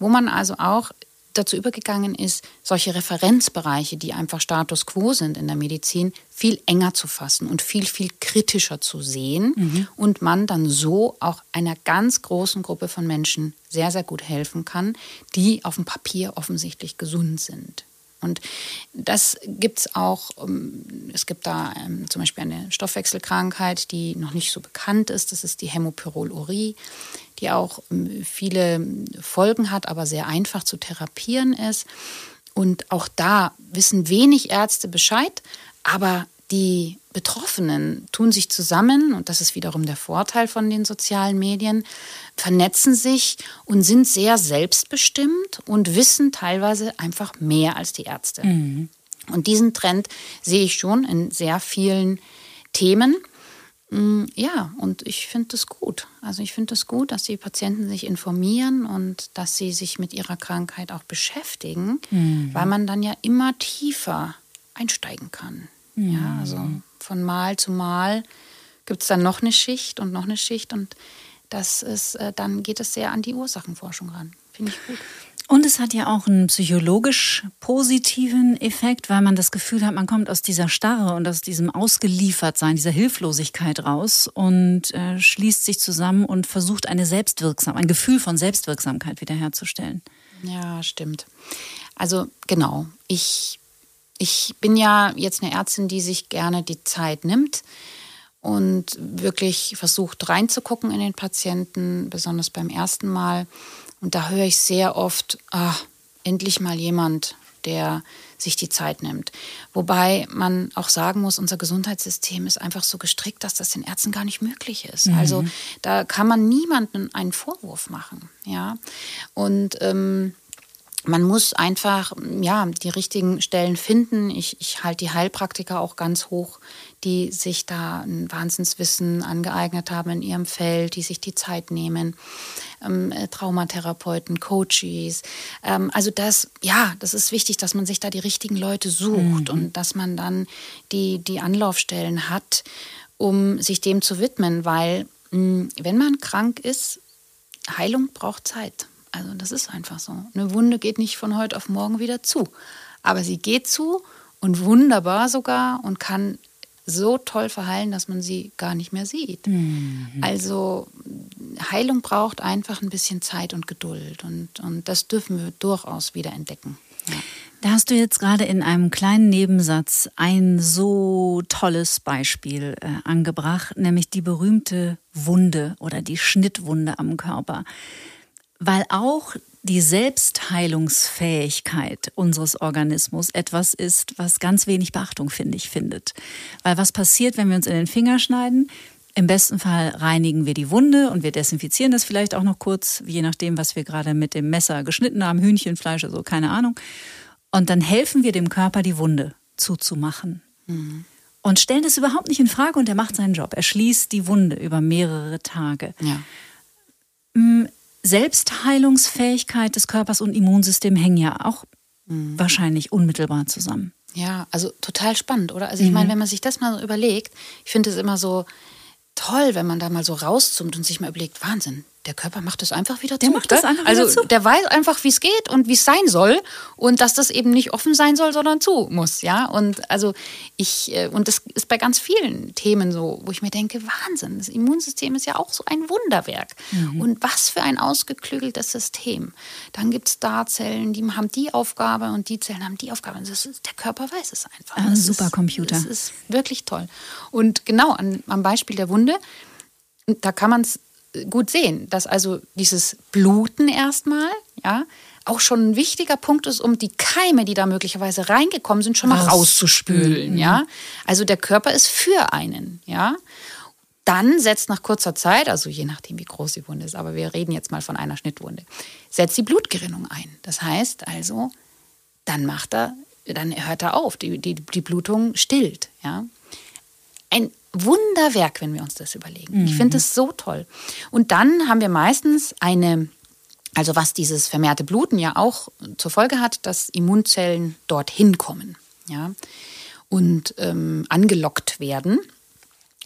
wo man also auch dazu übergegangen ist, solche Referenzbereiche, die einfach Status quo sind in der Medizin, viel enger zu fassen und viel, viel kritischer zu sehen mhm. und man dann so auch einer ganz großen Gruppe von Menschen sehr, sehr gut helfen kann, die auf dem Papier offensichtlich gesund sind. Und das gibt es auch, ähm, es gibt da ähm, zum Beispiel eine Stoffwechselkrankheit, die noch nicht so bekannt ist, das ist die Hämopyrolurie, die auch ähm, viele Folgen hat, aber sehr einfach zu therapieren ist. Und auch da wissen wenig Ärzte Bescheid, aber die Betroffenen tun sich zusammen, und das ist wiederum der Vorteil von den sozialen Medien, vernetzen sich und sind sehr selbstbestimmt und wissen teilweise einfach mehr als die Ärzte. Mhm. Und diesen Trend sehe ich schon in sehr vielen Themen. Mm, ja, und ich finde es gut. Also ich finde es gut, dass die Patienten sich informieren und dass sie sich mit ihrer Krankheit auch beschäftigen, mhm. weil man dann ja immer tiefer einsteigen kann. Mhm. Ja, also von Mal zu Mal gibt es dann noch eine Schicht und noch eine Schicht und das ist, äh, dann geht es sehr an die Ursachenforschung ran. Finde ich gut. Und es hat ja auch einen psychologisch positiven Effekt, weil man das Gefühl hat, man kommt aus dieser Starre und aus diesem Ausgeliefertsein, dieser Hilflosigkeit raus und äh, schließt sich zusammen und versucht eine Selbstwirksam, ein Gefühl von Selbstwirksamkeit wiederherzustellen. Ja, stimmt. Also genau, ich ich bin ja jetzt eine Ärztin, die sich gerne die Zeit nimmt und wirklich versucht reinzugucken in den Patienten, besonders beim ersten Mal. Und da höre ich sehr oft, ach, endlich mal jemand, der sich die Zeit nimmt. Wobei man auch sagen muss, unser Gesundheitssystem ist einfach so gestrickt, dass das den Ärzten gar nicht möglich ist. Mhm. Also da kann man niemandem einen Vorwurf machen. Ja? Und ähm, man muss einfach ja die richtigen Stellen finden. Ich, ich halte die Heilpraktiker auch ganz hoch, die sich da ein Wahnsinnswissen angeeignet haben in ihrem Feld, die sich die Zeit nehmen. Ähm, äh, Traumatherapeuten, Coaches. Ähm, also das, ja, das ist wichtig, dass man sich da die richtigen Leute sucht mhm. und dass man dann die, die Anlaufstellen hat, um sich dem zu widmen, weil mh, wenn man krank ist, Heilung braucht Zeit. Also das ist einfach so. Eine Wunde geht nicht von heute auf morgen wieder zu. Aber sie geht zu und wunderbar sogar und kann so toll verheilen, dass man sie gar nicht mehr sieht. Mhm. Also Heilung braucht einfach ein bisschen Zeit und Geduld und, und das dürfen wir durchaus wieder entdecken. Da hast du jetzt gerade in einem kleinen Nebensatz ein so tolles Beispiel äh, angebracht, nämlich die berühmte Wunde oder die Schnittwunde am Körper. Weil auch die Selbstheilungsfähigkeit unseres Organismus etwas ist, was ganz wenig Beachtung, finde ich, findet. Weil was passiert, wenn wir uns in den Finger schneiden? Im besten Fall reinigen wir die Wunde und wir desinfizieren das vielleicht auch noch kurz, je nachdem, was wir gerade mit dem Messer geschnitten haben, Hühnchenfleisch oder so, keine Ahnung. Und dann helfen wir dem Körper, die Wunde zuzumachen. Mhm. Und stellen das überhaupt nicht in Frage und er macht seinen Job. Er schließt die Wunde über mehrere Tage. Ja. Selbstheilungsfähigkeit des Körpers und Immunsystem hängen ja auch mhm. wahrscheinlich unmittelbar zusammen. Ja, also total spannend, oder? Also ich mhm. meine, wenn man sich das mal so überlegt, ich finde es immer so toll, wenn man da mal so rauszoomt und sich mal überlegt, Wahnsinn, der Körper macht das einfach wieder der zu. Macht das einfach also wieder zu. der weiß einfach, wie es geht und wie es sein soll und dass das eben nicht offen sein soll, sondern zu muss, ja. Und also ich äh, und das ist bei ganz vielen Themen so, wo ich mir denke, Wahnsinn, das Immunsystem ist ja auch so ein Wunderwerk mhm. und was für ein ausgeklügeltes System. Dann gibt es da Zellen, die haben die Aufgabe und die Zellen haben die Aufgabe. Und ist, der Körper weiß es einfach. Ein Supercomputer. Das ist wirklich toll. Und genau an, am Beispiel der Wunde da kann man es gut sehen, dass also dieses Bluten erstmal, ja, auch schon ein wichtiger Punkt ist, um die Keime, die da möglicherweise reingekommen sind, schon mal rauszuspülen, mhm. ja. Also der Körper ist für einen, ja. Dann setzt nach kurzer Zeit, also je nachdem, wie groß die Wunde ist, aber wir reden jetzt mal von einer Schnittwunde, setzt die Blutgerinnung ein. Das heißt also, dann macht er, dann hört er auf, die, die, die Blutung stillt, ja. Ein Wunderwerk, wenn wir uns das überlegen. Mhm. Ich finde es so toll. Und dann haben wir meistens eine, also was dieses vermehrte Bluten ja auch zur Folge hat, dass Immunzellen dorthin kommen, ja, und ähm, angelockt werden.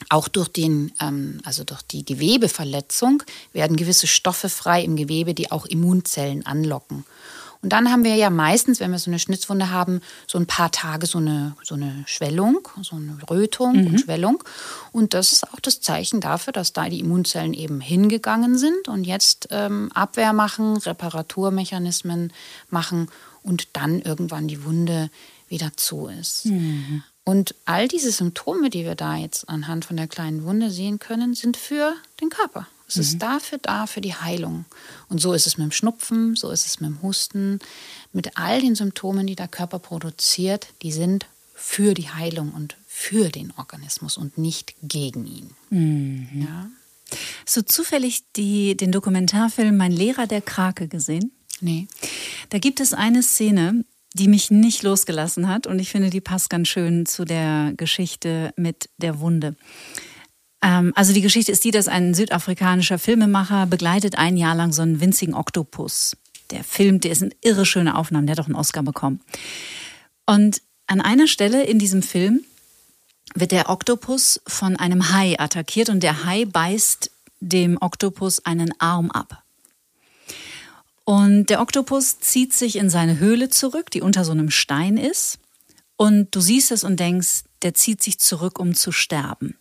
Auch durch den, ähm, also durch die Gewebeverletzung werden gewisse Stoffe frei im Gewebe, die auch Immunzellen anlocken. Und dann haben wir ja meistens, wenn wir so eine Schnitzwunde haben, so ein paar Tage so eine, so eine Schwellung, so eine Rötung mhm. und Schwellung. Und das ist auch das Zeichen dafür, dass da die Immunzellen eben hingegangen sind und jetzt ähm, Abwehr machen, Reparaturmechanismen machen und dann irgendwann die Wunde wieder zu ist. Mhm. Und all diese Symptome, die wir da jetzt anhand von der kleinen Wunde sehen können, sind für den Körper. Es mhm. ist dafür da, für die Heilung. Und so ist es mit dem Schnupfen, so ist es mit dem Husten, mit all den Symptomen, die der Körper produziert, die sind für die Heilung und für den Organismus und nicht gegen ihn. Mhm. Ja? So zufällig die, den Dokumentarfilm Mein Lehrer der Krake gesehen? Nee. Da gibt es eine Szene, die mich nicht losgelassen hat und ich finde, die passt ganz schön zu der Geschichte mit der Wunde. Ähm, also die Geschichte ist die, dass ein südafrikanischer Filmemacher begleitet ein Jahr lang so einen winzigen Oktopus. Der filmt, der ist eine irre schöne Aufnahme, der hat auch einen Oscar bekommen. Und an einer Stelle in diesem Film wird der Oktopus von einem Hai attackiert und der Hai beißt dem Oktopus einen Arm ab. Und der Oktopus zieht sich in seine Höhle zurück, die unter so einem Stein ist. Und du siehst es und denkst, der zieht sich zurück, um zu sterben.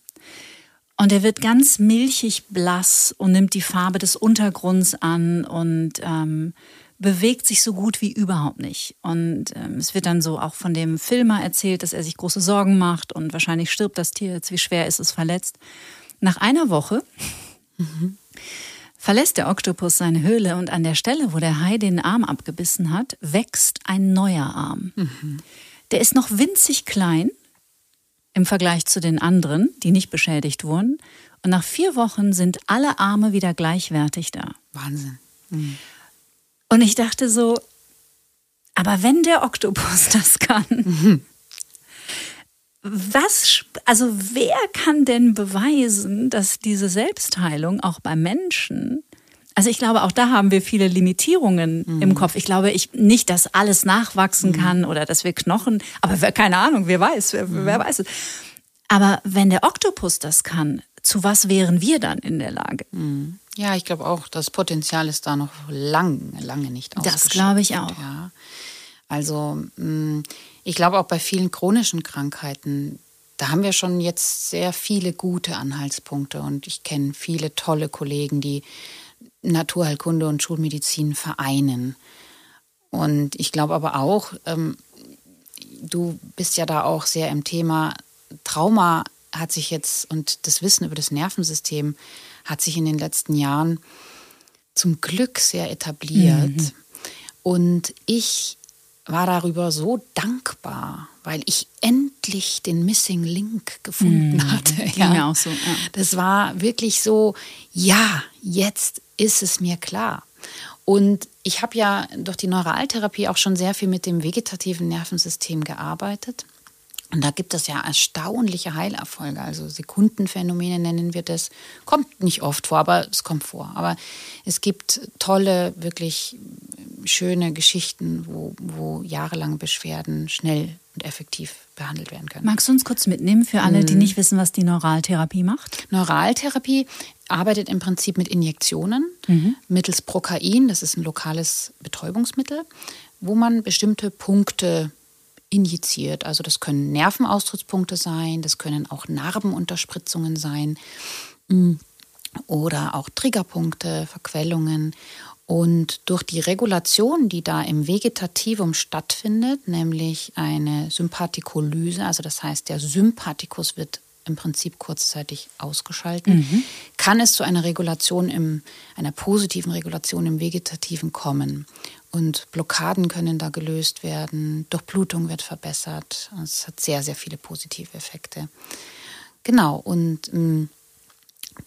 Und er wird ganz milchig blass und nimmt die Farbe des Untergrunds an und ähm, bewegt sich so gut wie überhaupt nicht. Und ähm, es wird dann so auch von dem Filmer erzählt, dass er sich große Sorgen macht und wahrscheinlich stirbt das Tier jetzt, wie schwer ist es verletzt. Nach einer Woche mhm. verlässt der Oktopus seine Höhle und an der Stelle, wo der Hai den Arm abgebissen hat, wächst ein neuer Arm. Mhm. Der ist noch winzig klein im Vergleich zu den anderen, die nicht beschädigt wurden. Und nach vier Wochen sind alle Arme wieder gleichwertig da. Wahnsinn. Mhm. Und ich dachte so, aber wenn der Oktopus das kann, mhm. was, also wer kann denn beweisen, dass diese Selbstheilung auch bei Menschen also ich glaube, auch da haben wir viele Limitierungen mhm. im Kopf. Ich glaube ich, nicht, dass alles nachwachsen mhm. kann oder dass wir Knochen, aber wer, keine Ahnung, wer weiß, wer, mhm. wer weiß es. Aber wenn der Oktopus das kann, zu was wären wir dann in der Lage? Mhm. Ja, ich glaube auch, das Potenzial ist da noch lange, lange nicht ausgeschöpft. Das glaube ich auch. Ja. Also mm, ich glaube auch bei vielen chronischen Krankheiten, da haben wir schon jetzt sehr viele gute Anhaltspunkte und ich kenne viele tolle Kollegen, die Naturheilkunde und Schulmedizin vereinen. Und ich glaube aber auch, ähm, du bist ja da auch sehr im Thema Trauma hat sich jetzt und das Wissen über das Nervensystem hat sich in den letzten Jahren zum Glück sehr etabliert. Mhm. Und ich war darüber so dankbar, weil ich endlich den Missing Link gefunden mhm. hatte. Ja. Mir auch so, ja. Das war wirklich so, ja, jetzt ist es mir klar. Und ich habe ja durch die Neuraltherapie auch schon sehr viel mit dem vegetativen Nervensystem gearbeitet. Und da gibt es ja erstaunliche Heilerfolge, also Sekundenphänomene nennen wir das. Kommt nicht oft vor, aber es kommt vor. Aber es gibt tolle, wirklich schöne Geschichten, wo, wo jahrelange Beschwerden schnell und effektiv behandelt werden können. Magst du uns kurz mitnehmen für alle, die mhm. nicht wissen, was die Neuraltherapie macht? Neuraltherapie arbeitet im Prinzip mit Injektionen mhm. mittels Prokain, das ist ein lokales Betäubungsmittel, wo man bestimmte Punkte injiziert. Also das können Nervenaustrittspunkte sein, das können auch Narbenunterspritzungen sein mm, oder auch Triggerpunkte, Verquellungen. Und durch die Regulation, die da im Vegetativum stattfindet, nämlich eine Sympathikolyse, also das heißt, der Sympathikus wird im Prinzip kurzzeitig ausgeschaltet, mhm. kann es zu einer Regulation im, einer positiven Regulation im Vegetativen kommen. Und Blockaden können da gelöst werden, Durchblutung wird verbessert. Es hat sehr, sehr viele positive Effekte. Genau, und mh, mm,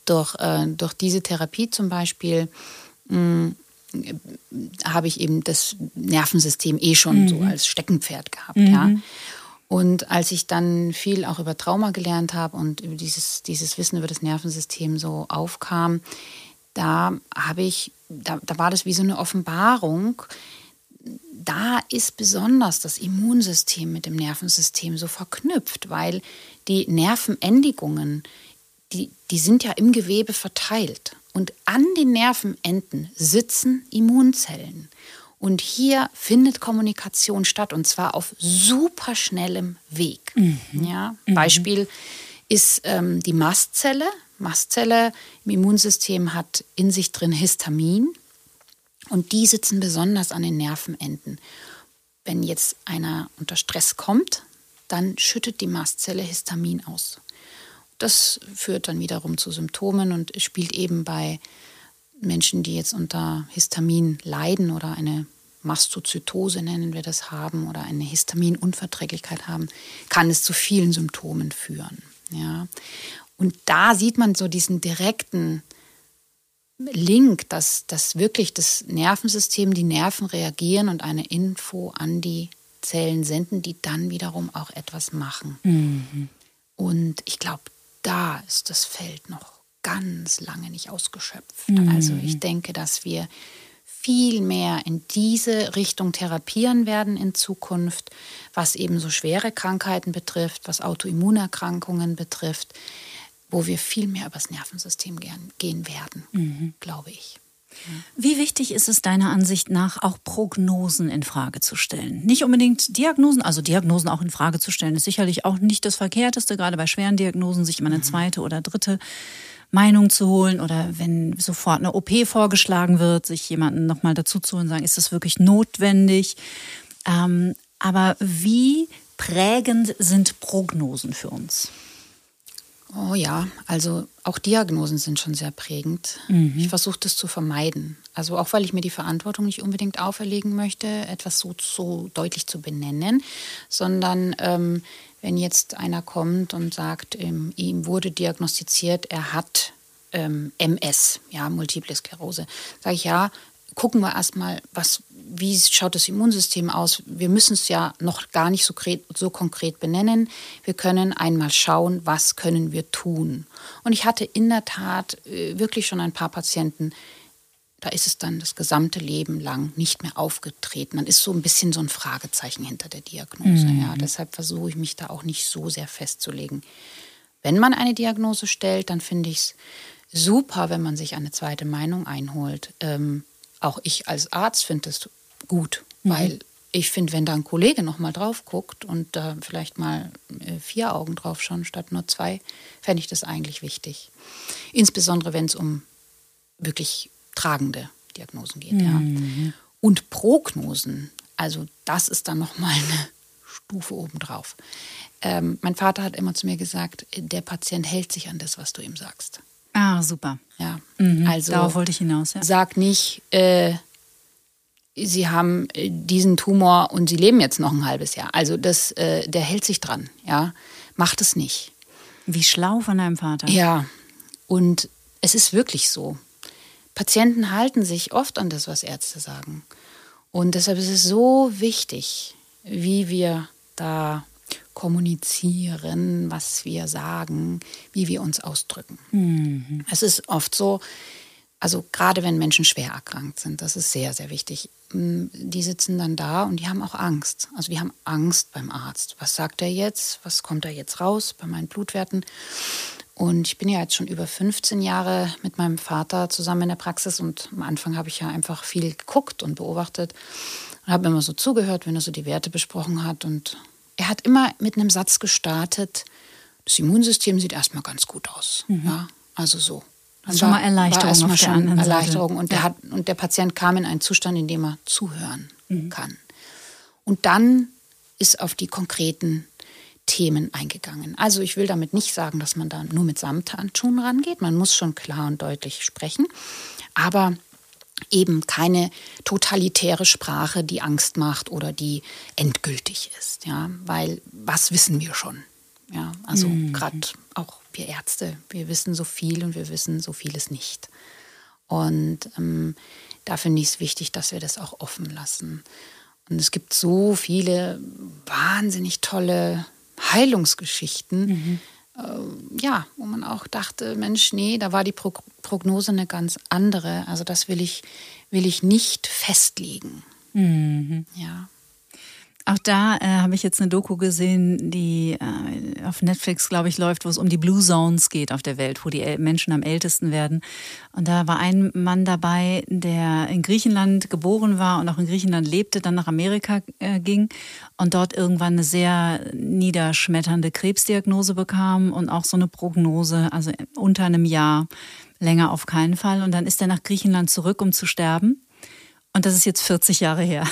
durch, äh, durch diese Therapie zum Beispiel mh, mm, habe ich eben das Nervensystem eh schon mhm. so als Steckenpferd gehabt. Mhm. Ja. Und als ich dann viel auch über Trauma gelernt habe und über dieses, dieses Wissen über das Nervensystem so aufkam, da habe ich, da, da war das wie so eine Offenbarung. Da ist besonders das Immunsystem mit dem Nervensystem so verknüpft, weil die Nervenendigungen, die, die sind ja im Gewebe verteilt. Und an den Nervenenden sitzen Immunzellen. Und hier findet Kommunikation statt und zwar auf superschnellem Weg. Mhm. Ja, mhm. Beispiel ist ähm, die Mastzelle. Mastzelle im Immunsystem hat in sich drin Histamin und die sitzen besonders an den Nervenenden. Wenn jetzt einer unter Stress kommt, dann schüttet die Mastzelle Histamin aus. Das führt dann wiederum zu Symptomen und spielt eben bei Menschen, die jetzt unter Histamin leiden oder eine Mastozytose nennen wir das haben oder eine Histaminunverträglichkeit haben, kann es zu vielen Symptomen führen. Ja. Und da sieht man so diesen direkten Link, dass, dass wirklich das Nervensystem, die Nerven reagieren und eine Info an die Zellen senden, die dann wiederum auch etwas machen. Mhm. Und ich glaube, da ist das Feld noch ganz lange nicht ausgeschöpft. Mhm. Also ich denke, dass wir viel mehr in diese Richtung therapieren werden in Zukunft, was eben so schwere Krankheiten betrifft, was Autoimmunerkrankungen betrifft wo wir viel mehr übers Nervensystem gehen werden, mhm. glaube ich. Wie wichtig ist es deiner Ansicht nach, auch Prognosen in Frage zu stellen? Nicht unbedingt Diagnosen, also Diagnosen auch in Frage zu stellen, ist sicherlich auch nicht das Verkehrteste, gerade bei schweren Diagnosen, sich immer eine mhm. zweite oder dritte Meinung zu holen oder wenn sofort eine OP vorgeschlagen wird, sich jemanden nochmal dazu zu holen und sagen, ist das wirklich notwendig? Ähm, aber wie prägend sind Prognosen für uns? Oh ja, also auch Diagnosen sind schon sehr prägend. Mhm. Ich versuche das zu vermeiden. Also auch weil ich mir die Verantwortung nicht unbedingt auferlegen möchte, etwas so, so deutlich zu benennen, sondern ähm, wenn jetzt einer kommt und sagt, ähm, ihm wurde diagnostiziert, er hat ähm, MS, ja, Multiple Sklerose, sage ich ja, gucken wir erstmal, was, wie schaut das Immunsystem aus. Wir müssen es ja noch gar nicht so, so konkret benennen. Wir können einmal schauen, was können wir tun. Und ich hatte in der Tat äh, wirklich schon ein paar Patienten, da ist es dann das gesamte Leben lang nicht mehr aufgetreten. Man ist so ein bisschen so ein Fragezeichen hinter der Diagnose. Mhm. Ja, deshalb versuche ich mich da auch nicht so sehr festzulegen. Wenn man eine Diagnose stellt, dann finde ich es super, wenn man sich eine zweite Meinung einholt. Ähm, auch ich als Arzt finde es gut, mhm. weil ich finde, wenn da ein Kollege noch mal drauf guckt und da vielleicht mal äh, vier Augen drauf schauen statt nur zwei, fände ich das eigentlich wichtig. Insbesondere wenn es um wirklich tragende Diagnosen geht. Mhm. Ja. Und Prognosen, also das ist dann nochmal eine Stufe obendrauf. Ähm, mein Vater hat immer zu mir gesagt, der Patient hält sich an das, was du ihm sagst. Ah, super. Ja, Mhm, also darauf wollte ich hinaus, ja. sag nicht, äh, sie haben äh, diesen Tumor und sie leben jetzt noch ein halbes Jahr. Also das, äh, der hält sich dran, ja. Macht es nicht. Wie schlau von deinem Vater. Ja, und es ist wirklich so. Patienten halten sich oft an das, was Ärzte sagen. Und deshalb ist es so wichtig, wie wir da kommunizieren, was wir sagen, wie wir uns ausdrücken. Es ist oft so, also gerade wenn Menschen schwer erkrankt sind, das ist sehr, sehr wichtig. Mm, Die sitzen dann da und die haben auch Angst. Also die haben Angst beim Arzt. Was sagt er jetzt? Was kommt da jetzt raus bei meinen Blutwerten? Und ich bin ja jetzt schon über 15 Jahre mit meinem Vater zusammen in der Praxis und am Anfang habe ich ja einfach viel geguckt und beobachtet und habe immer so zugehört, wenn er so die Werte besprochen hat. Und er hat immer mit einem Satz gestartet, das Immunsystem sieht erstmal ganz gut aus. Ja, also so. Dann Mhm. Schon mal Erleichterung erstmal auf der schon. Erleichterung. Und, der Ja. hat, und der Patient kam in einen Zustand, in dem er zuhören Mhm. kann. Und dann ist auf die konkreten Themen eingegangen. Also ich will damit nicht sagen, dass man da nur mit Samthandschuhen rangeht. Man muss schon klar und deutlich sprechen. Aber eben keine totalitäre Sprache, die Angst macht oder die endgültig ist. Ja? Weil was wissen wir schon? Ja? Also gerade auch wir Ärzte, wir wissen so viel und wir wissen so vieles nicht. Und ähm, da finde ich es wichtig, dass wir das auch offen lassen. Und es gibt so viele wahnsinnig tolle Heilungsgeschichten, äh, ja, wo man auch dachte, Mensch, nee, da war die Pro Prognose eine ganz andere. Also das will ich, will ich nicht festlegen. Ja. Auch da äh, habe ich jetzt eine Doku gesehen, die äh, auf Netflix, glaube ich, läuft, wo es um die Blue Zones geht auf der Welt, wo die El Menschen am ältesten werden. Und da war ein Mann dabei, der in Griechenland geboren war und auch in Griechenland lebte, dann nach Amerika äh, ging und dort irgendwann eine sehr niederschmetternde Krebsdiagnose bekam und auch so eine Prognose, also unter einem Jahr, länger auf keinen Fall. Und dann ist er nach Griechenland zurück, um zu sterben. Und das ist jetzt 40 Jahre her.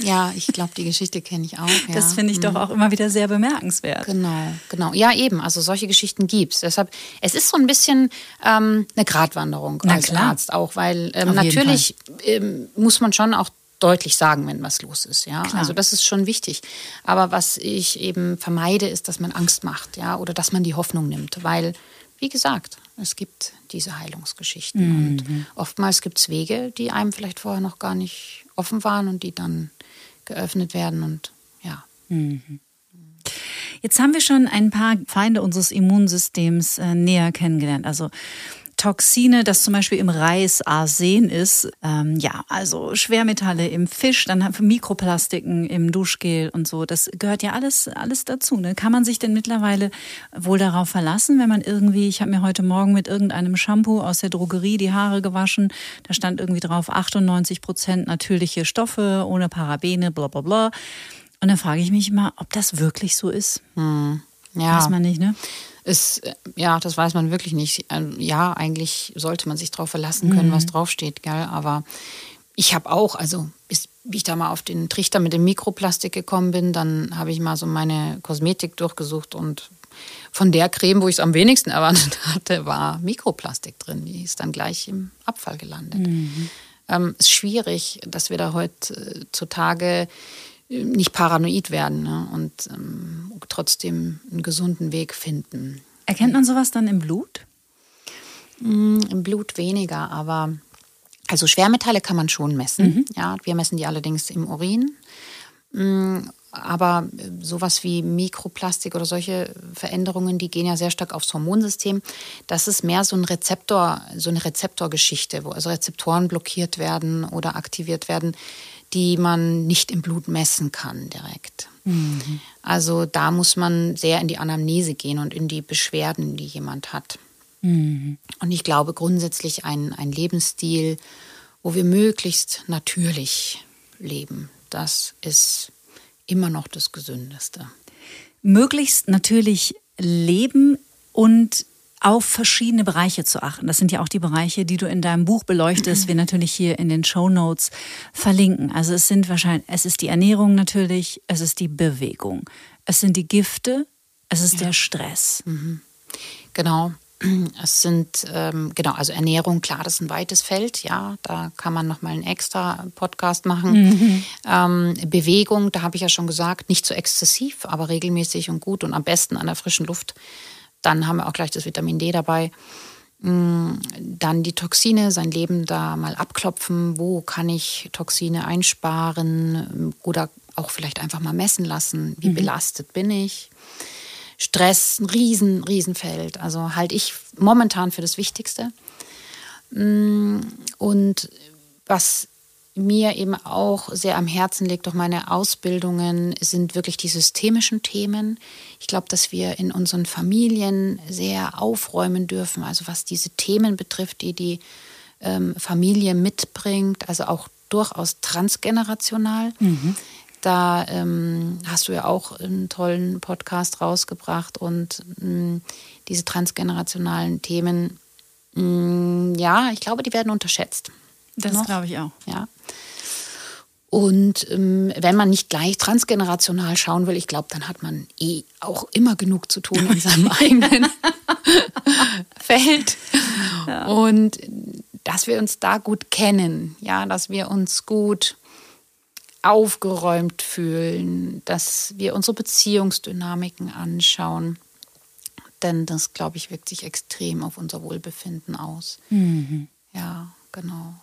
Ja, ich glaube, die Geschichte kenne ich auch. Ja. Das finde ich doch auch immer wieder sehr bemerkenswert. Genau, genau. Ja, eben. Also solche Geschichten gibt's. Deshalb, es ist so ein bisschen ähm, eine Gratwanderung Na als klar. Arzt auch, weil ähm, natürlich ähm, muss man schon auch deutlich sagen, wenn was los ist. Ja, Klar. also das ist schon wichtig. Aber was ich eben vermeide, ist, dass man Angst macht, ja, oder dass man die Hoffnung nimmt, weil wie gesagt, es gibt diese Heilungsgeschichten Mhm. und oftmals gibt es Wege, die einem vielleicht vorher noch gar nicht offen waren und die dann geöffnet werden und ja. Jetzt haben wir schon ein paar Feinde unseres Immunsystems äh, näher kennengelernt. Also Toxine, das zum Beispiel im Reis Arsen ist, ähm, ja, also Schwermetalle im Fisch, dann haben wir Mikroplastiken im Duschgel und so. Das gehört ja alles, alles dazu. Ne? Kann man sich denn mittlerweile wohl darauf verlassen, wenn man irgendwie, ich habe mir heute Morgen mit irgendeinem Shampoo aus der Drogerie die Haare gewaschen, da stand irgendwie drauf 98 Prozent natürliche Stoffe, ohne Parabene, bla bla bla. Und dann frage ich mich mal, ob das wirklich so ist. Ja. Weiß man nicht, ne? Ist, äh, ja, das weiß man wirklich nicht. Ähm, Ja, eigentlich sollte man sich darauf verlassen können, was draufsteht, gell? Aber ich habe auch, also bis, wie ich da mal auf den Trichter mit dem Mikroplastik gekommen bin, dann habe ich mal so meine Kosmetik durchgesucht und von der Creme, wo ich es am wenigsten erwartet hatte, war Mikroplastik drin. Die ist dann gleich im Abfall gelandet. Ähm, ist schwierig, dass wir da heutzutage nicht paranoid werden ne? und ähm, trotzdem einen gesunden Weg finden. Erkennt man sowas dann im Blut? Mm, Im Blut weniger, aber also Schwermetalle kann man schon messen. Ja, wir messen die allerdings im Urin. Mm, Aber äh, sowas wie Mikroplastik oder solche Veränderungen, die gehen ja sehr stark aufs Hormonsystem. Das ist mehr so ein Rezeptor, so eine Rezeptorgeschichte, wo also Rezeptoren blockiert werden oder aktiviert werden, die man nicht im Blut messen kann direkt. Also da muss man sehr in die Anamnese gehen und in die Beschwerden, die jemand hat. Und ich glaube grundsätzlich ein, ein Lebensstil, wo wir möglichst natürlich leben, das ist immer noch das Gesündeste. Möglichst natürlich leben und auf verschiedene Bereiche zu achten. Das sind ja auch die Bereiche, die du in deinem Buch beleuchtest. Wir natürlich hier in den Show Notes verlinken. Also es sind wahrscheinlich, es ist die Ernährung natürlich, es ist die Bewegung, es sind die Gifte, es ist ja. der Stress. Mhm. Genau. Es sind, ähm, genau, also Ernährung, klar, das ist ein weites Feld, ja, da kann man nochmal einen extra Podcast machen. Mhm. Ähm, Bewegung, da habe ich ja schon gesagt, nicht zu so exzessiv, aber regelmäßig und gut und am besten an der frischen Luft. Dann haben wir auch gleich das Vitamin D dabei. Mm, dann die Toxine, sein Leben da mal abklopfen. Wo kann ich Toxine einsparen oder auch vielleicht einfach mal messen lassen? Wie mhm. belastet bin ich? Stress, ein riesen, Riesenfeld. Also halte ich momentan für das Wichtigste. Mm, und was mir eben auch sehr am Herzen liegt durch meine Ausbildungen, sind wirklich die systemischen Themen. Ich glaube, dass wir in unseren Familien sehr aufräumen dürfen, also was diese Themen betrifft, die die ähm, Familie mitbringt, also auch durchaus transgenerational. Mhm. Da ähm, hast du ja auch einen tollen Podcast rausgebracht und mh, mm, diese transgenerationalen Themen, mh, mm, ja, ich glaube, die werden unterschätzt. Das glaube ich auch. Ja. Und ähm, wenn man nicht gleich transgenerational schauen will, ich glaube, dann hat man eh auch immer genug zu tun in seinem eigenen Feld. Ja. Und dass wir uns da gut kennen, ja, dass wir uns gut aufgeräumt fühlen, dass wir unsere Beziehungsdynamiken anschauen. Denn das, glaube ich, wirkt sich extrem auf unser Wohlbefinden aus. Mhm. Ja, genau.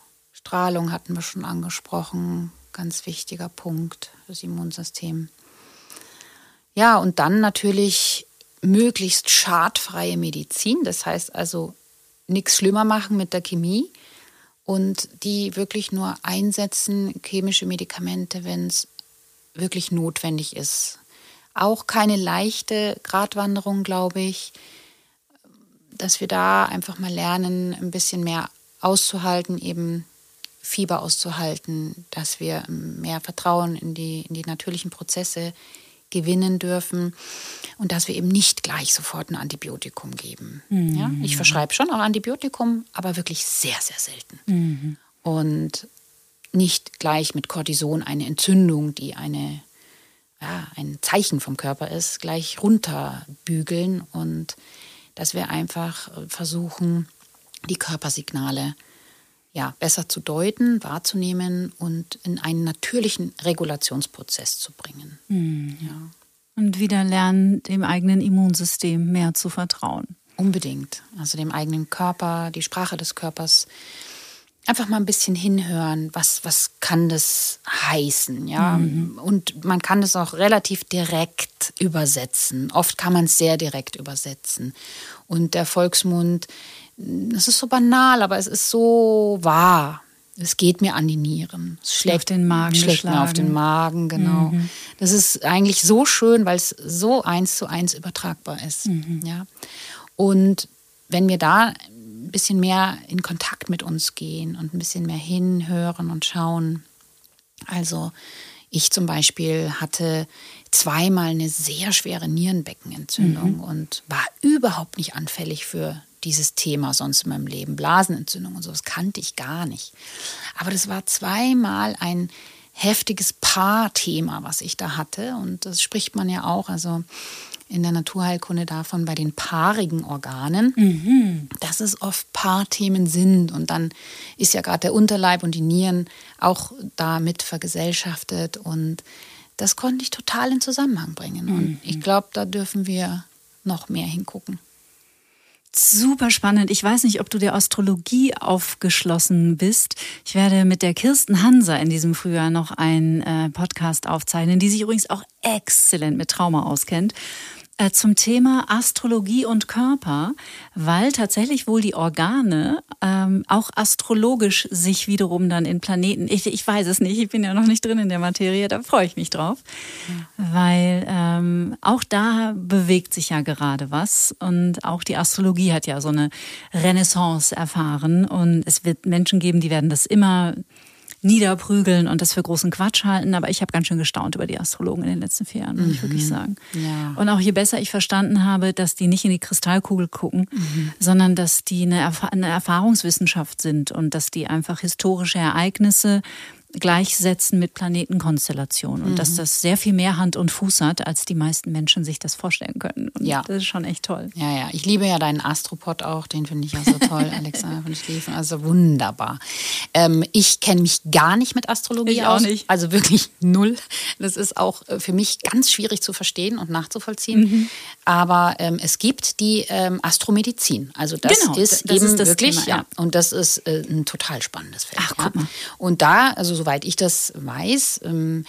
Strahlung hatten wir schon angesprochen, ganz wichtiger Punkt fürs Immunsystem. Ja, und dann natürlich möglichst schadfreie Medizin, das heißt also nichts schlimmer machen mit der Chemie und die wirklich nur einsetzen, chemische Medikamente, wenn es wirklich notwendig ist. Auch keine leichte Gratwanderung, glaube ich, dass wir da einfach mal lernen, ein bisschen mehr auszuhalten, eben Fieber auszuhalten, dass wir mehr Vertrauen in die, in die natürlichen Prozesse gewinnen dürfen und dass wir eben nicht gleich sofort ein Antibiotikum geben. Mhm. Ja? Ich verschreibe schon auch Antibiotikum, aber wirklich sehr, sehr selten. Mhm. Und nicht gleich mit Cortison eine Entzündung, die eine, ja, ein Zeichen vom Körper ist, gleich runterbügeln und dass wir einfach versuchen, die Körpersignale zu ja, besser zu deuten, wahrzunehmen und in einen natürlichen Regulationsprozess zu bringen. Mhm. Ja. Und wieder lernen, dem eigenen Immunsystem mehr zu vertrauen. Unbedingt. Also dem eigenen Körper, die Sprache des Körpers. Einfach mal ein bisschen hinhören, was, was kann das heißen, ja. Mhm. Und man kann das auch relativ direkt übersetzen. Oft kann man es sehr direkt übersetzen. Und der Volksmund das ist so banal, aber es ist so wahr. Es geht mir an die Nieren. Es schlägt den Magen. Schlägt mir auf den Magen, genau. Mhm. Das ist eigentlich so schön, weil es so eins zu eins übertragbar ist. Mhm. Ja. Und wenn wir da ein bisschen mehr in Kontakt mit uns gehen und ein bisschen mehr hinhören und schauen. Also ich zum Beispiel hatte zweimal eine sehr schwere Nierenbeckenentzündung mhm. und war überhaupt nicht anfällig für dieses Thema sonst in meinem Leben. Blasenentzündung und sowas kannte ich gar nicht. Aber das war zweimal ein heftiges Paarthema, was ich da hatte. Und das spricht man ja auch, also in der Naturheilkunde davon bei den paarigen Organen, mhm. dass es oft Paarthemen sind. Und dann ist ja gerade der Unterleib und die Nieren auch damit vergesellschaftet. Und das konnte ich total in Zusammenhang bringen. Und mhm. ich glaube, da dürfen wir noch mehr hingucken. Super spannend. Ich weiß nicht, ob du der Astrologie aufgeschlossen bist. Ich werde mit der Kirsten Hanser in diesem Frühjahr noch einen äh, Podcast aufzeichnen, die sich übrigens auch exzellent mit Trauma auskennt. Äh, zum Thema Astrologie und Körper, weil tatsächlich wohl die Organe ähm, auch astrologisch sich wiederum dann in Planeten, ich, ich weiß es nicht, ich bin ja noch nicht drin in der Materie, da freue ich mich drauf, ja. weil ähm, auch da bewegt sich ja gerade was und auch die Astrologie hat ja so eine Renaissance erfahren und es wird Menschen geben, die werden das immer niederprügeln und das für großen Quatsch halten. Aber ich habe ganz schön gestaunt über die Astrologen in den letzten vier Jahren, muss mhm. ich wirklich sagen. Ja. Und auch je besser ich verstanden habe, dass die nicht in die Kristallkugel gucken, mhm. sondern dass die eine, Erf eine Erfahrungswissenschaft sind und dass die einfach historische Ereignisse gleichsetzen mit Planetenkonstellationen und mhm. dass das sehr viel mehr Hand und Fuß hat, als die meisten Menschen sich das vorstellen können. Und ja. das ist schon echt toll. Ja, ja. Ich liebe ja deinen Astropod auch, den finde ich ja so toll, Alexander von Schlieffen. Also wunderbar. Ähm, ich kenne mich gar nicht mit Astrologie ich aus. Auch nicht. Also wirklich null. Das ist auch äh, für mich ganz schwierig zu verstehen und nachzuvollziehen. Mhm. Aber ähm, es gibt die ähm, Astromedizin. Also das genau, ist das eben ist das wirklich, Thema, ja. ja. Und das ist äh, ein total spannendes Feld. Ach, guck mal. Und da, also soweit ich das weiß, ähm,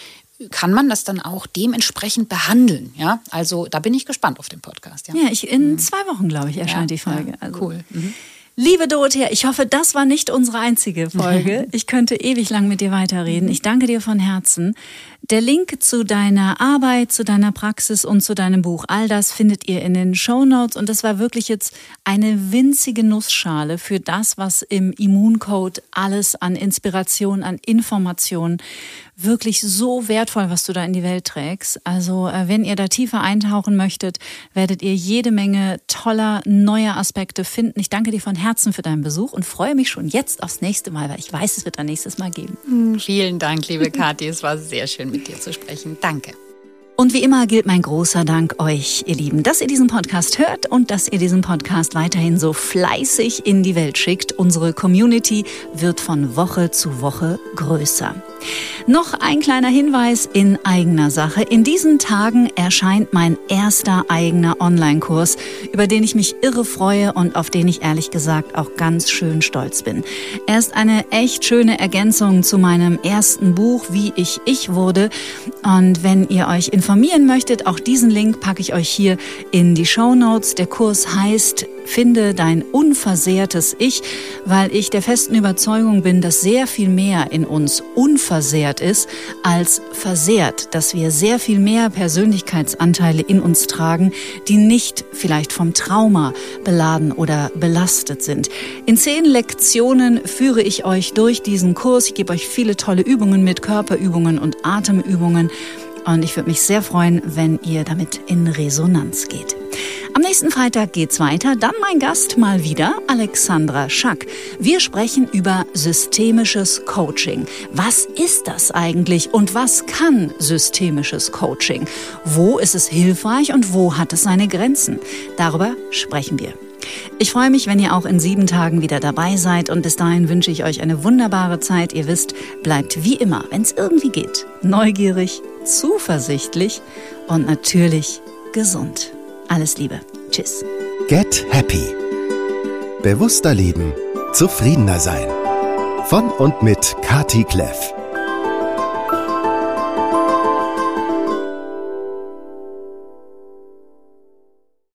kann man das dann auch dementsprechend behandeln. Ja, also da bin ich gespannt auf den Podcast. Ja, ja ich, in mhm. zwei Wochen, glaube ich, erscheint ja, die Folge. Ja, also. Cool. Mhm. Liebe Dorothea, ich hoffe, das war nicht unsere einzige Folge. Ich könnte ewig lang mit dir weiterreden. Ich danke dir von Herzen. Der Link zu deiner Arbeit, zu deiner Praxis und zu deinem Buch, all das findet ihr in den Show Notes. Und das war wirklich jetzt eine winzige Nussschale für das, was im Immuncode alles an Inspiration, an Informationen wirklich so wertvoll, was du da in die Welt trägst. Also äh, wenn ihr da tiefer eintauchen möchtet, werdet ihr jede Menge toller, neuer Aspekte finden. Ich danke dir von Herzen für deinen Besuch und freue mich schon jetzt aufs nächste Mal, weil ich weiß, es wird ein nächstes Mal geben. Hm, vielen Dank, liebe Kathi. es war sehr schön mit dir zu sprechen. Danke. Und wie immer gilt mein großer Dank euch, ihr Lieben, dass ihr diesen Podcast hört und dass ihr diesen Podcast weiterhin so fleißig in die Welt schickt. Unsere Community wird von Woche zu Woche größer. Noch ein kleiner Hinweis in eigener Sache. In diesen Tagen erscheint mein erster eigener Online-Kurs, über den ich mich irre freue und auf den ich ehrlich gesagt auch ganz schön stolz bin. Er ist eine echt schöne Ergänzung zu meinem ersten Buch, Wie ich ich wurde. Und wenn ihr euch informieren möchtet, auch diesen Link packe ich euch hier in die Show. Der Kurs heißt Finde dein unversehrtes Ich, weil ich der festen Überzeugung bin, dass sehr viel mehr in uns unversehrt ist als versehrt, dass wir sehr viel mehr Persönlichkeitsanteile in uns tragen, die nicht vielleicht vom Trauma beladen oder belastet sind. In zehn Lektionen führe ich euch durch diesen Kurs. Ich gebe euch viele tolle Übungen mit, Körperübungen und Atemübungen. Und ich würde mich sehr freuen, wenn ihr damit in Resonanz geht. Am nächsten Freitag geht's weiter. Dann mein Gast mal wieder, Alexandra Schack. Wir sprechen über systemisches Coaching. Was ist das eigentlich und was kann systemisches Coaching? Wo ist es hilfreich und wo hat es seine Grenzen? Darüber sprechen wir. Ich freue mich, wenn ihr auch in sieben Tagen wieder dabei seid und bis dahin wünsche ich euch eine wunderbare Zeit. Ihr wisst, bleibt wie immer, wenn es irgendwie geht, neugierig, zuversichtlich und natürlich gesund. Alles Liebe. Tschüss. Get Happy. Bewusster leben. Zufriedener sein. Von und mit Kati Kleff.